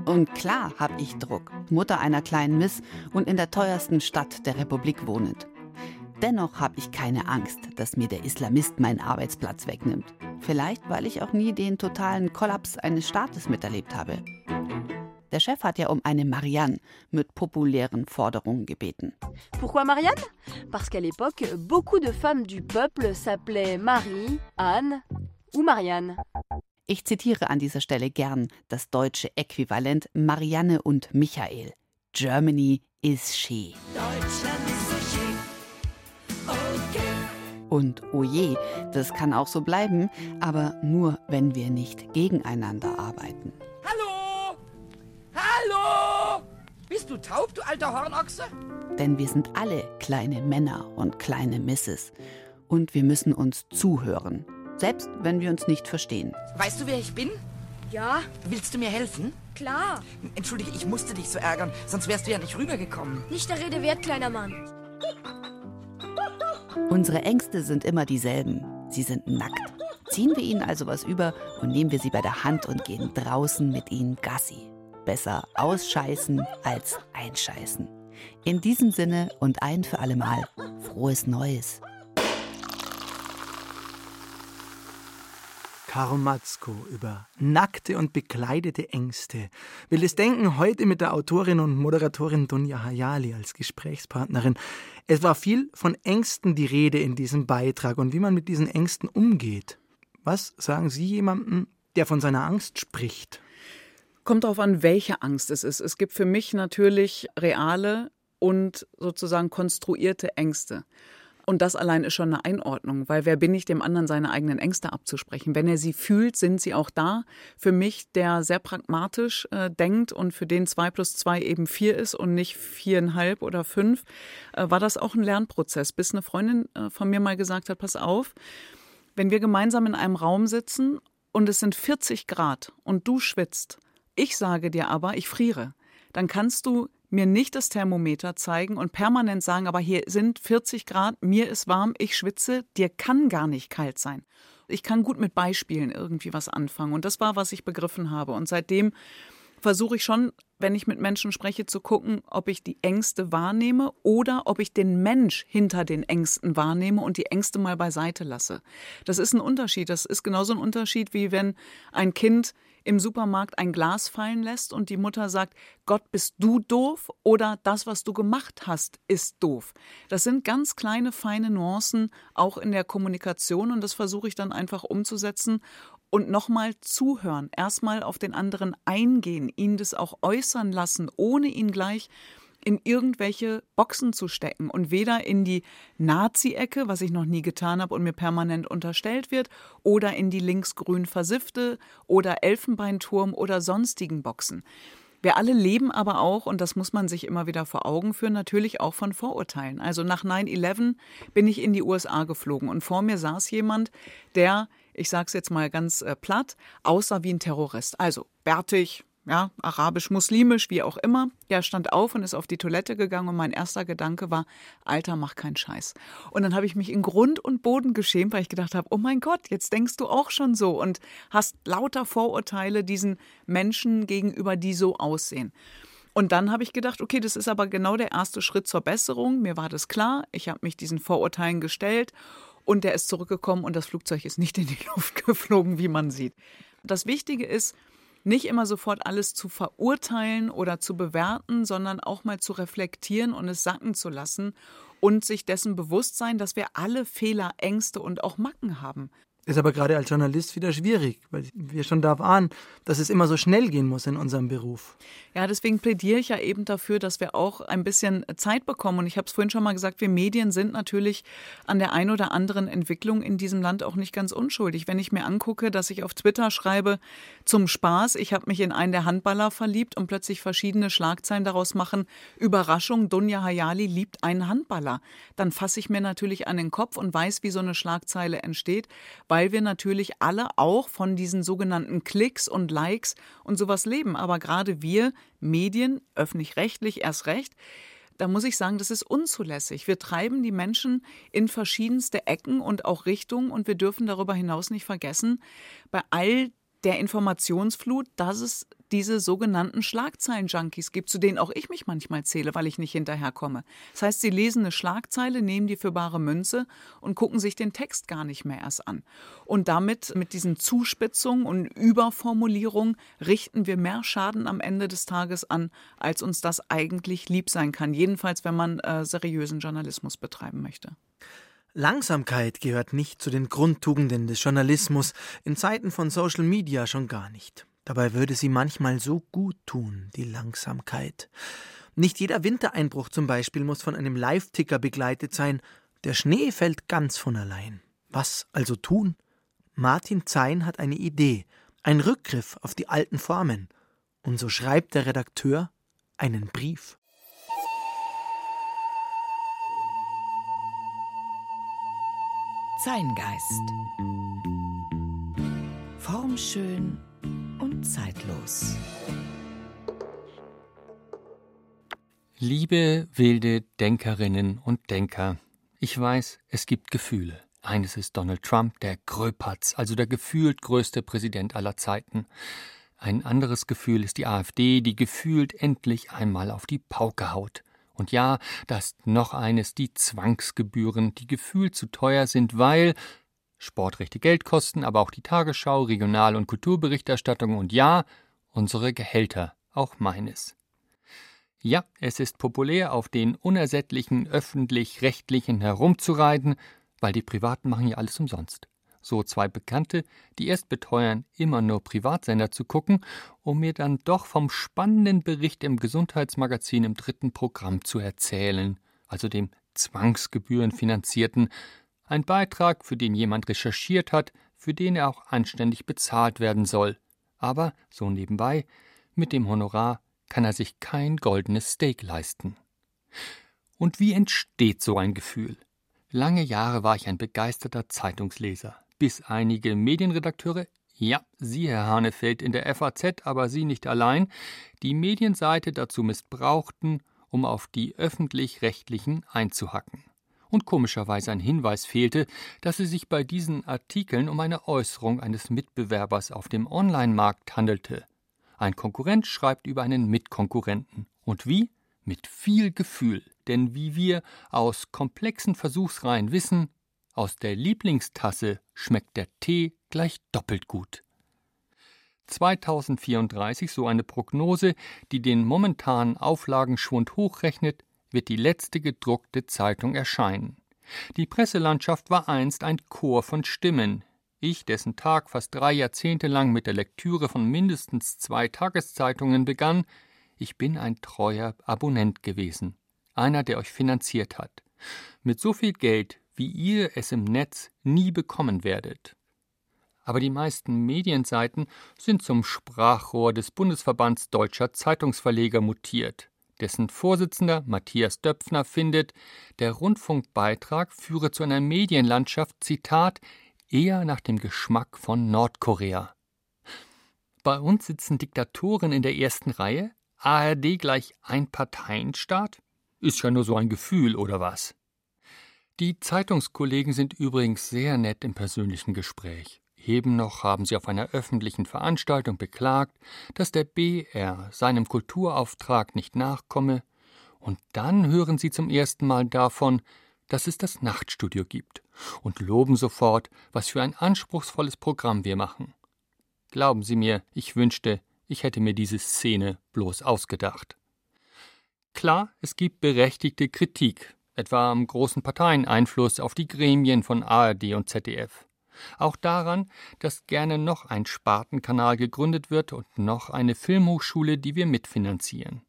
Und klar habe ich Druck. Mutter einer kleinen Miss und in der teuersten Stadt der Republik wohnend. Dennoch habe ich keine Angst, dass mir der Islamist meinen Arbeitsplatz wegnimmt. Vielleicht, weil ich auch nie den totalen Kollaps eines Staates miterlebt habe. Der Chef hat ja um eine Marianne mit populären Forderungen gebeten. Pourquoi Marianne Parce qu'à l'époque, beaucoup de femmes du peuple s'appelaient Marie, Anne ou Marianne. Ich zitiere an dieser Stelle gern das deutsche Äquivalent Marianne und Michael. Germany is she. Deutschland ist she. Okay. Und oh je, das kann auch so bleiben, aber nur wenn wir nicht gegeneinander arbeiten. Hallo! Hallo! Bist du taub, du alter Hornochse? Denn wir sind alle kleine Männer und kleine Misses. Und wir müssen uns zuhören, selbst wenn wir uns nicht verstehen. Weißt du, wer ich bin? Ja. Willst du mir helfen? Klar. Entschuldige, ich musste dich so ärgern, sonst wärst du ja nicht rübergekommen. Nicht der Rede wert, kleiner Mann. Unsere Ängste sind immer dieselben. Sie sind nackt. Ziehen wir ihnen also was über und nehmen wir sie bei der Hand und gehen draußen mit ihnen Gassi. Besser ausscheißen als einscheißen. In diesem Sinne und ein für allemal frohes Neues. Karl Matzko über nackte und bekleidete Ängste. Will es denken, heute mit der Autorin und Moderatorin Dunja Hayali als Gesprächspartnerin. Es war viel von Ängsten die Rede in diesem Beitrag und wie man mit diesen Ängsten umgeht. Was sagen Sie jemandem, der von seiner Angst spricht? Kommt darauf an, welche Angst es ist. Es gibt für mich natürlich reale und sozusagen konstruierte Ängste. Und das allein ist schon eine Einordnung, weil wer bin ich, dem anderen seine eigenen Ängste abzusprechen? Wenn er sie fühlt, sind sie auch da. Für mich, der sehr pragmatisch äh, denkt und für den zwei plus zwei eben vier ist und nicht viereinhalb oder fünf, äh, war das auch ein Lernprozess, bis eine Freundin äh, von mir mal gesagt hat, pass auf, wenn wir gemeinsam in einem Raum sitzen und es sind 40 Grad und du schwitzt, ich sage dir aber, ich friere, dann kannst du mir nicht das Thermometer zeigen und permanent sagen, aber hier sind 40 Grad, mir ist warm, ich schwitze, dir kann gar nicht kalt sein. Ich kann gut mit Beispielen irgendwie was anfangen und das war, was ich begriffen habe. Und seitdem versuche ich schon, wenn ich mit Menschen spreche, zu gucken, ob ich die Ängste wahrnehme oder ob ich den Mensch hinter den Ängsten wahrnehme und die Ängste mal beiseite lasse. Das ist ein Unterschied. Das ist genauso ein Unterschied, wie wenn ein Kind im Supermarkt ein Glas fallen lässt und die Mutter sagt, Gott, bist du doof oder das, was du gemacht hast, ist doof. Das sind ganz kleine, feine Nuancen, auch in der Kommunikation und das versuche ich dann einfach umzusetzen und nochmal zuhören, erstmal auf den anderen eingehen, ihn das auch äußern lassen, ohne ihn gleich in irgendwelche Boxen zu stecken und weder in die Nazi-Ecke, was ich noch nie getan habe und mir permanent unterstellt wird, oder in die linksgrün versiffte oder Elfenbeinturm oder sonstigen Boxen. Wir alle leben aber auch, und das muss man sich immer wieder vor Augen führen, natürlich auch von Vorurteilen. Also nach 9-11 bin ich in die USA geflogen und vor mir saß jemand, der, ich sage es jetzt mal ganz äh, platt, aussah wie ein Terrorist. Also bärtig, ja, arabisch-muslimisch, wie auch immer. Der stand auf und ist auf die Toilette gegangen und mein erster Gedanke war, Alter, mach keinen Scheiß. Und dann habe ich mich in Grund und Boden geschämt, weil ich gedacht habe, oh mein Gott, jetzt denkst du auch schon so und hast lauter Vorurteile diesen Menschen gegenüber, die so aussehen. Und dann habe ich gedacht, okay, das ist aber genau der erste Schritt zur Besserung. Mir war das klar. Ich habe mich diesen Vorurteilen gestellt und der ist zurückgekommen und das Flugzeug ist nicht in die Luft geflogen, wie man sieht. Das Wichtige ist, nicht immer sofort alles zu verurteilen oder zu bewerten, sondern auch mal zu reflektieren und es sacken zu lassen und sich dessen bewusst sein, dass wir alle Fehler, Ängste und auch Macken haben. Ist aber gerade als Journalist wieder schwierig, weil wir schon darauf ahnen, dass es immer so schnell gehen muss in unserem Beruf. Ja, deswegen plädiere ich ja eben dafür, dass wir auch ein bisschen Zeit bekommen. Und ich habe es vorhin schon mal gesagt, wir Medien sind natürlich an der einen oder anderen Entwicklung in diesem Land auch nicht ganz unschuldig. Wenn ich mir angucke, dass ich auf Twitter schreibe, zum Spaß, ich habe mich in einen der Handballer verliebt und plötzlich verschiedene Schlagzeilen daraus machen, Überraschung, Dunja Hayali liebt einen Handballer, dann fasse ich mir natürlich an den Kopf und weiß, wie so eine Schlagzeile entsteht, weil wir natürlich alle auch von diesen sogenannten Klicks und Likes und sowas leben. Aber gerade wir Medien, öffentlich-rechtlich erst recht, da muss ich sagen, das ist unzulässig. Wir treiben die Menschen in verschiedenste Ecken und auch Richtungen und wir dürfen darüber hinaus nicht vergessen, bei all der Informationsflut, dass es diese sogenannten Schlagzeilen-Junkies gibt, zu denen auch ich mich manchmal zähle, weil ich nicht hinterherkomme. Das heißt, sie lesen eine Schlagzeile, nehmen die für bare Münze und gucken sich den Text gar nicht mehr erst an. Und damit, mit diesen Zuspitzungen und Überformulierungen, richten wir mehr Schaden am Ende des Tages an, als uns das eigentlich lieb sein kann. Jedenfalls, wenn man äh, seriösen Journalismus betreiben möchte. Langsamkeit gehört nicht zu den Grundtugenden des Journalismus, in Zeiten von Social Media schon gar nicht. Dabei würde sie manchmal so gut tun, die Langsamkeit. Nicht jeder Wintereinbruch zum Beispiel muss von einem Live-Ticker begleitet sein. Der Schnee fällt ganz von allein. Was also tun? Martin Zein hat eine Idee, ein Rückgriff auf die alten Formen. Und so schreibt der Redakteur einen Brief. Zeingeist. Formschön zeitlos. Liebe wilde Denkerinnen und Denker, ich weiß, es gibt Gefühle. Eines ist Donald Trump, der Gröpatz, also der gefühlt größte Präsident aller Zeiten. Ein anderes Gefühl ist die AfD, die gefühlt endlich einmal auf die Pauke haut. Und ja, da ist noch eines, die Zwangsgebühren, die gefühlt zu teuer sind, weil Sportrechte Geld kosten, aber auch die Tagesschau, Regional- und Kulturberichterstattung und ja, unsere Gehälter, auch meines. Ja, es ist populär, auf den unersättlichen öffentlich-rechtlichen herumzureiten, weil die Privaten machen ja alles umsonst. So zwei Bekannte, die erst beteuern, immer nur Privatsender zu gucken, um mir dann doch vom spannenden Bericht im Gesundheitsmagazin im dritten Programm zu erzählen, also dem zwangsgebührenfinanzierten, ein Beitrag, für den jemand recherchiert hat, für den er auch anständig bezahlt werden soll. Aber, so nebenbei, mit dem Honorar kann er sich kein goldenes Steak leisten. Und wie entsteht so ein Gefühl? Lange Jahre war ich ein begeisterter Zeitungsleser, bis einige Medienredakteure, ja, Sie, Herr Hanefeld, in der FAZ, aber Sie nicht allein, die Medienseite dazu missbrauchten, um auf die öffentlich-rechtlichen einzuhacken und komischerweise ein Hinweis fehlte, dass es sich bei diesen Artikeln um eine Äußerung eines Mitbewerbers auf dem Online-Markt handelte. Ein Konkurrent schreibt über einen Mitkonkurrenten. Und wie? Mit viel Gefühl. Denn wie wir aus komplexen Versuchsreihen wissen, aus der Lieblingstasse schmeckt der Tee gleich doppelt gut. 2034, so eine Prognose, die den momentanen Auflagenschwund hochrechnet, wird die letzte gedruckte Zeitung erscheinen. Die Presselandschaft war einst ein Chor von Stimmen. Ich, dessen Tag fast drei Jahrzehnte lang mit der Lektüre von mindestens zwei Tageszeitungen begann, ich bin ein treuer Abonnent gewesen, einer, der euch finanziert hat, mit so viel Geld, wie ihr es im Netz nie bekommen werdet. Aber die meisten Medienseiten sind zum Sprachrohr des Bundesverbands deutscher Zeitungsverleger mutiert dessen Vorsitzender Matthias Döpfner findet, der Rundfunkbeitrag führe zu einer Medienlandschaft, Zitat, eher nach dem Geschmack von Nordkorea. Bei uns sitzen Diktatoren in der ersten Reihe, ARD gleich Einparteienstaat? Ist ja nur so ein Gefühl, oder was? Die Zeitungskollegen sind übrigens sehr nett im persönlichen Gespräch. Eben noch haben sie auf einer öffentlichen Veranstaltung beklagt, dass der BR seinem Kulturauftrag nicht nachkomme, und dann hören sie zum ersten Mal davon, dass es das Nachtstudio gibt, und loben sofort, was für ein anspruchsvolles Programm wir machen. Glauben Sie mir, ich wünschte, ich hätte mir diese Szene bloß ausgedacht. Klar, es gibt berechtigte Kritik, etwa am großen Parteieneinfluss auf die Gremien von ARD und ZDF. Auch daran, dass gerne noch ein Spartenkanal gegründet wird und noch eine Filmhochschule, die wir mitfinanzieren.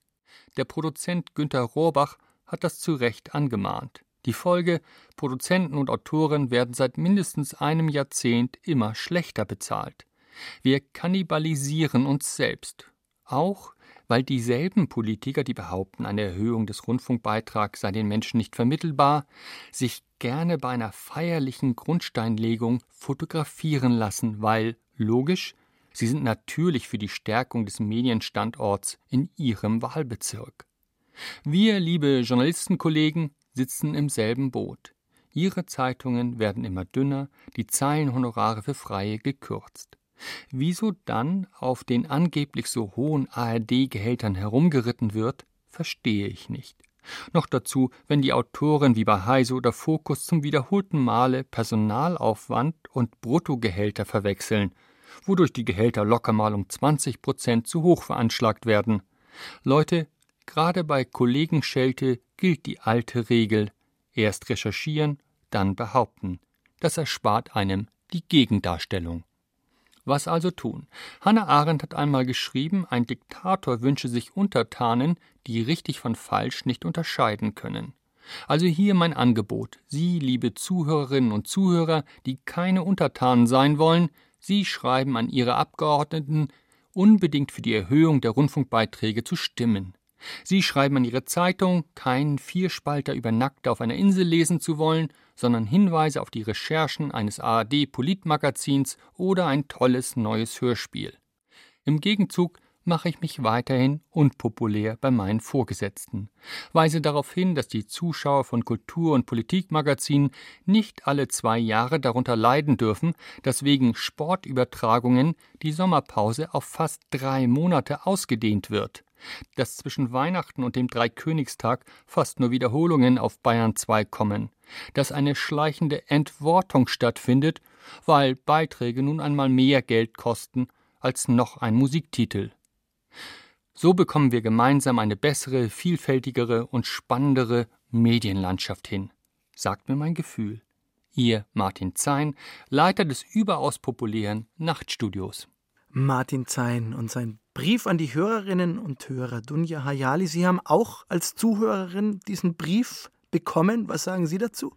Der Produzent Günter Rohrbach hat das zu Recht angemahnt. Die Folge: Produzenten und Autoren werden seit mindestens einem Jahrzehnt immer schlechter bezahlt. Wir kannibalisieren uns selbst. Auch weil dieselben Politiker, die behaupten, eine Erhöhung des Rundfunkbeitrags sei den Menschen nicht vermittelbar, sich gerne bei einer feierlichen Grundsteinlegung fotografieren lassen, weil, logisch, sie sind natürlich für die Stärkung des Medienstandorts in ihrem Wahlbezirk. Wir, liebe Journalistenkollegen, sitzen im selben Boot. Ihre Zeitungen werden immer dünner, die Zeilenhonorare für Freie gekürzt. Wieso dann auf den angeblich so hohen ARD-Gehältern herumgeritten wird, verstehe ich nicht. Noch dazu, wenn die Autoren wie bei Heise oder Fokus zum wiederholten Male Personalaufwand und Bruttogehälter verwechseln, wodurch die Gehälter locker mal um 20 Prozent zu hoch veranschlagt werden. Leute, gerade bei Kollegenschelte gilt die alte Regel: erst recherchieren, dann behaupten. Das erspart einem die Gegendarstellung. Was also tun? Hannah Arendt hat einmal geschrieben, ein Diktator wünsche sich Untertanen, die richtig von falsch nicht unterscheiden können. Also hier mein Angebot. Sie, liebe Zuhörerinnen und Zuhörer, die keine Untertanen sein wollen, Sie schreiben an Ihre Abgeordneten, unbedingt für die Erhöhung der Rundfunkbeiträge zu stimmen. Sie schreiben an Ihre Zeitung, keinen Vierspalter über Nackte auf einer Insel lesen zu wollen, sondern Hinweise auf die Recherchen eines ARD-Politmagazins oder ein tolles neues Hörspiel. Im Gegenzug mache ich mich weiterhin unpopulär bei meinen Vorgesetzten, weise darauf hin, dass die Zuschauer von Kultur- und Politikmagazinen nicht alle zwei Jahre darunter leiden dürfen, dass wegen Sportübertragungen die Sommerpause auf fast drei Monate ausgedehnt wird dass zwischen Weihnachten und dem Dreikönigstag fast nur Wiederholungen auf Bayern 2 kommen, dass eine schleichende Entwortung stattfindet, weil Beiträge nun einmal mehr Geld kosten als noch ein Musiktitel. So bekommen wir gemeinsam eine bessere, vielfältigere und spannendere Medienlandschaft hin, sagt mir mein Gefühl. Ihr Martin Zein, Leiter des überaus populären Nachtstudios. Martin Zein und sein Brief an die Hörerinnen und Hörer. Dunja Hayali, Sie haben auch als Zuhörerin diesen Brief bekommen. Was sagen Sie dazu?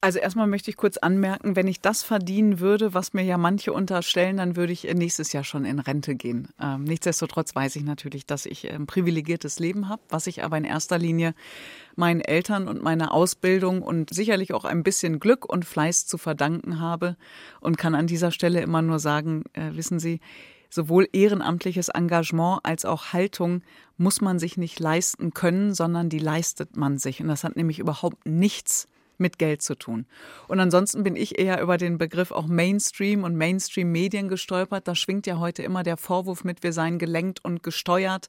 Also erstmal möchte ich kurz anmerken, wenn ich das verdienen würde, was mir ja manche unterstellen, dann würde ich nächstes Jahr schon in Rente gehen. Ähm, nichtsdestotrotz weiß ich natürlich, dass ich ein privilegiertes Leben habe, was ich aber in erster Linie meinen Eltern und meiner Ausbildung und sicherlich auch ein bisschen Glück und Fleiß zu verdanken habe und kann an dieser Stelle immer nur sagen, äh, wissen Sie, sowohl ehrenamtliches Engagement als auch Haltung muss man sich nicht leisten können, sondern die leistet man sich. Und das hat nämlich überhaupt nichts mit Geld zu tun. Und ansonsten bin ich eher über den Begriff auch Mainstream und Mainstream-Medien gestolpert. Da schwingt ja heute immer der Vorwurf mit, wir seien gelenkt und gesteuert.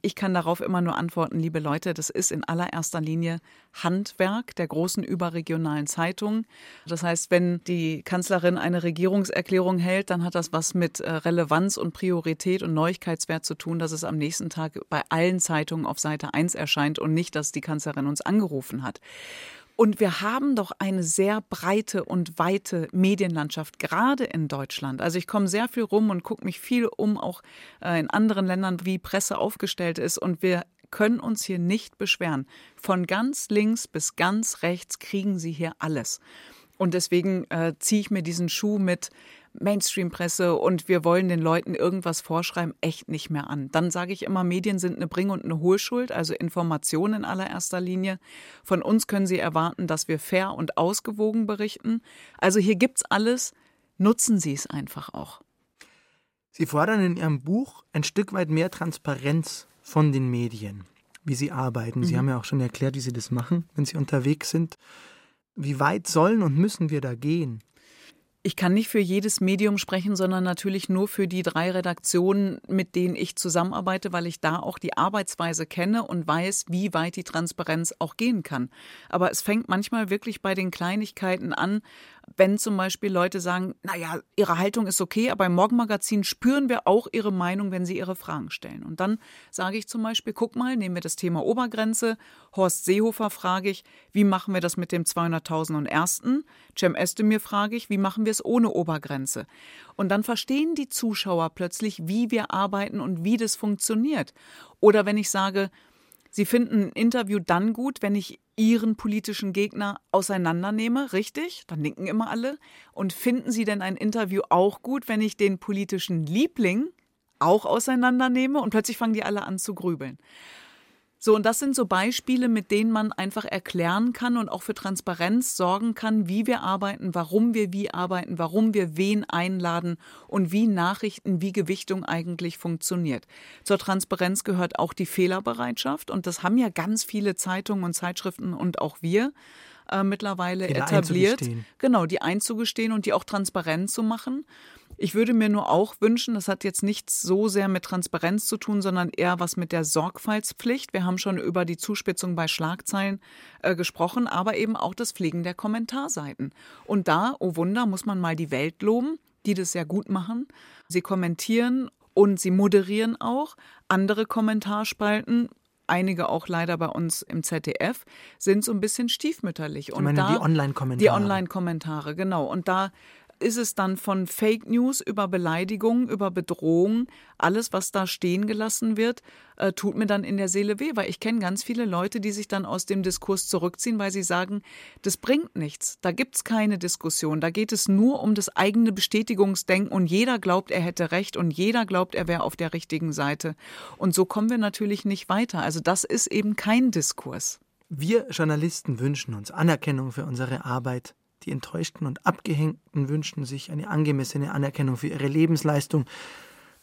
Ich kann darauf immer nur antworten, liebe Leute, das ist in allererster Linie Handwerk der großen überregionalen Zeitungen. Das heißt, wenn die Kanzlerin eine Regierungserklärung hält, dann hat das was mit äh, Relevanz und Priorität und Neuigkeitswert zu tun, dass es am nächsten Tag bei allen Zeitungen auf Seite 1 erscheint und nicht, dass die Kanzlerin uns angerufen hat. Und wir haben doch eine sehr breite und weite Medienlandschaft, gerade in Deutschland. Also ich komme sehr viel rum und gucke mich viel um, auch äh, in anderen Ländern, wie Presse aufgestellt ist. Und wir können uns hier nicht beschweren. Von ganz links bis ganz rechts kriegen sie hier alles. Und deswegen äh, ziehe ich mir diesen Schuh mit, Mainstream-Presse und wir wollen den Leuten irgendwas vorschreiben, echt nicht mehr an. Dann sage ich immer, Medien sind eine Bring- und eine Hohlschuld, also Information in allererster Linie. Von uns können sie erwarten, dass wir fair und ausgewogen berichten. Also hier gibt's alles, nutzen Sie es einfach auch. Sie fordern in Ihrem Buch ein Stück weit mehr Transparenz von den Medien, wie sie arbeiten. Sie mhm. haben ja auch schon erklärt, wie Sie das machen, wenn Sie unterwegs sind. Wie weit sollen und müssen wir da gehen? Ich kann nicht für jedes Medium sprechen, sondern natürlich nur für die drei Redaktionen, mit denen ich zusammenarbeite, weil ich da auch die Arbeitsweise kenne und weiß, wie weit die Transparenz auch gehen kann. Aber es fängt manchmal wirklich bei den Kleinigkeiten an, wenn zum Beispiel Leute sagen, naja, ihre Haltung ist okay, aber im Morgenmagazin spüren wir auch ihre Meinung, wenn sie ihre Fragen stellen. Und dann sage ich zum Beispiel, guck mal, nehmen wir das Thema Obergrenze. Horst Seehofer frage ich, wie machen wir das mit dem 200.000 und ersten? Cem Özdemir frage ich, wie machen wir es ohne Obergrenze? Und dann verstehen die Zuschauer plötzlich, wie wir arbeiten und wie das funktioniert. Oder wenn ich sage, Sie finden ein Interview dann gut, wenn ich Ihren politischen Gegner auseinandernehme, richtig? Dann nicken immer alle. Und finden Sie denn ein Interview auch gut, wenn ich den politischen Liebling auch auseinandernehme? Und plötzlich fangen die alle an zu grübeln. So, und das sind so Beispiele, mit denen man einfach erklären kann und auch für Transparenz sorgen kann, wie wir arbeiten, warum wir wie arbeiten, warum wir wen einladen und wie Nachrichten, wie Gewichtung eigentlich funktioniert. Zur Transparenz gehört auch die Fehlerbereitschaft und das haben ja ganz viele Zeitungen und Zeitschriften und auch wir äh, mittlerweile die etabliert. Genau, die einzugestehen und die auch transparent zu machen. Ich würde mir nur auch wünschen, das hat jetzt nichts so sehr mit Transparenz zu tun, sondern eher was mit der Sorgfaltspflicht. Wir haben schon über die Zuspitzung bei Schlagzeilen äh, gesprochen, aber eben auch das Pflegen der Kommentarseiten. Und da, oh Wunder, muss man mal die Welt loben, die das sehr gut machen. Sie kommentieren und sie moderieren auch. Andere Kommentarspalten einige auch leider bei uns im ZDF, sind so ein bisschen stiefmütterlich. Und meine, da, die Online-Kommentare. Die Online-Kommentare, genau. Und da ist es dann von Fake News über Beleidigung, über Bedrohung, alles, was da stehen gelassen wird, äh, tut mir dann in der Seele weh, weil ich kenne ganz viele Leute, die sich dann aus dem Diskurs zurückziehen, weil sie sagen, das bringt nichts, da gibt es keine Diskussion, da geht es nur um das eigene Bestätigungsdenken und jeder glaubt, er hätte recht und jeder glaubt, er wäre auf der richtigen Seite. Und so kommen wir natürlich nicht weiter. Also das ist eben kein Diskurs. Wir Journalisten wünschen uns Anerkennung für unsere Arbeit, die Enttäuschten und Abgehängten wünschen sich eine angemessene Anerkennung für ihre Lebensleistung.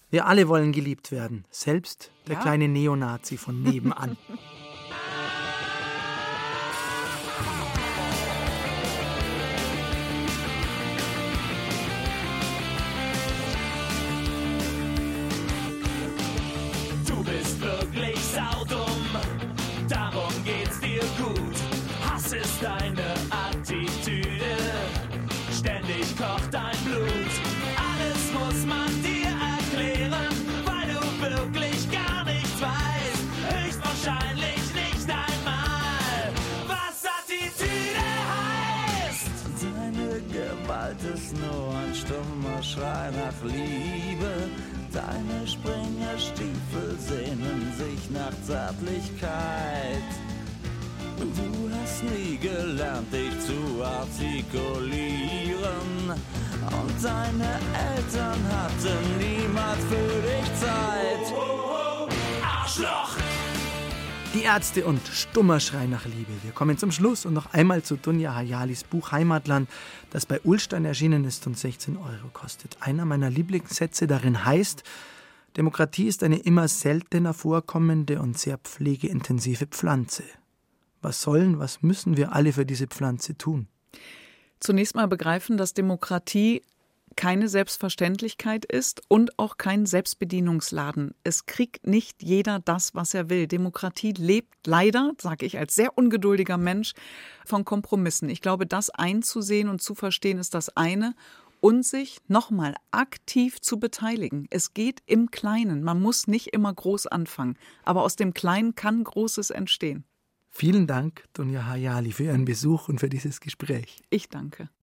Wir alle wollen geliebt werden, selbst der ja? kleine Neonazi von nebenan. Schrei nach Liebe. Deine Springerstiefel sehnen sich nach Zärtlichkeit. Du hast nie gelernt, dich zu artikulieren. Und deine Eltern hatten niemals für dich Zeit. Arschloch! Die Ärzte und stummer Schrei nach Liebe. Wir kommen zum Schluss und noch einmal zu Dunja Hayalis Buch Heimatland, das bei Ulstein erschienen ist und 16 Euro kostet. Einer meiner Lieblingssätze darin heißt, Demokratie ist eine immer seltener vorkommende und sehr pflegeintensive Pflanze. Was sollen, was müssen wir alle für diese Pflanze tun? Zunächst mal begreifen, dass Demokratie keine Selbstverständlichkeit ist und auch kein Selbstbedienungsladen. Es kriegt nicht jeder das, was er will. Demokratie lebt leider, sage ich als sehr ungeduldiger Mensch, von Kompromissen. Ich glaube, das einzusehen und zu verstehen ist das eine und sich nochmal aktiv zu beteiligen. Es geht im Kleinen. Man muss nicht immer groß anfangen, aber aus dem Kleinen kann Großes entstehen. Vielen Dank, Donja Hayali, für Ihren Besuch und für dieses Gespräch. Ich danke.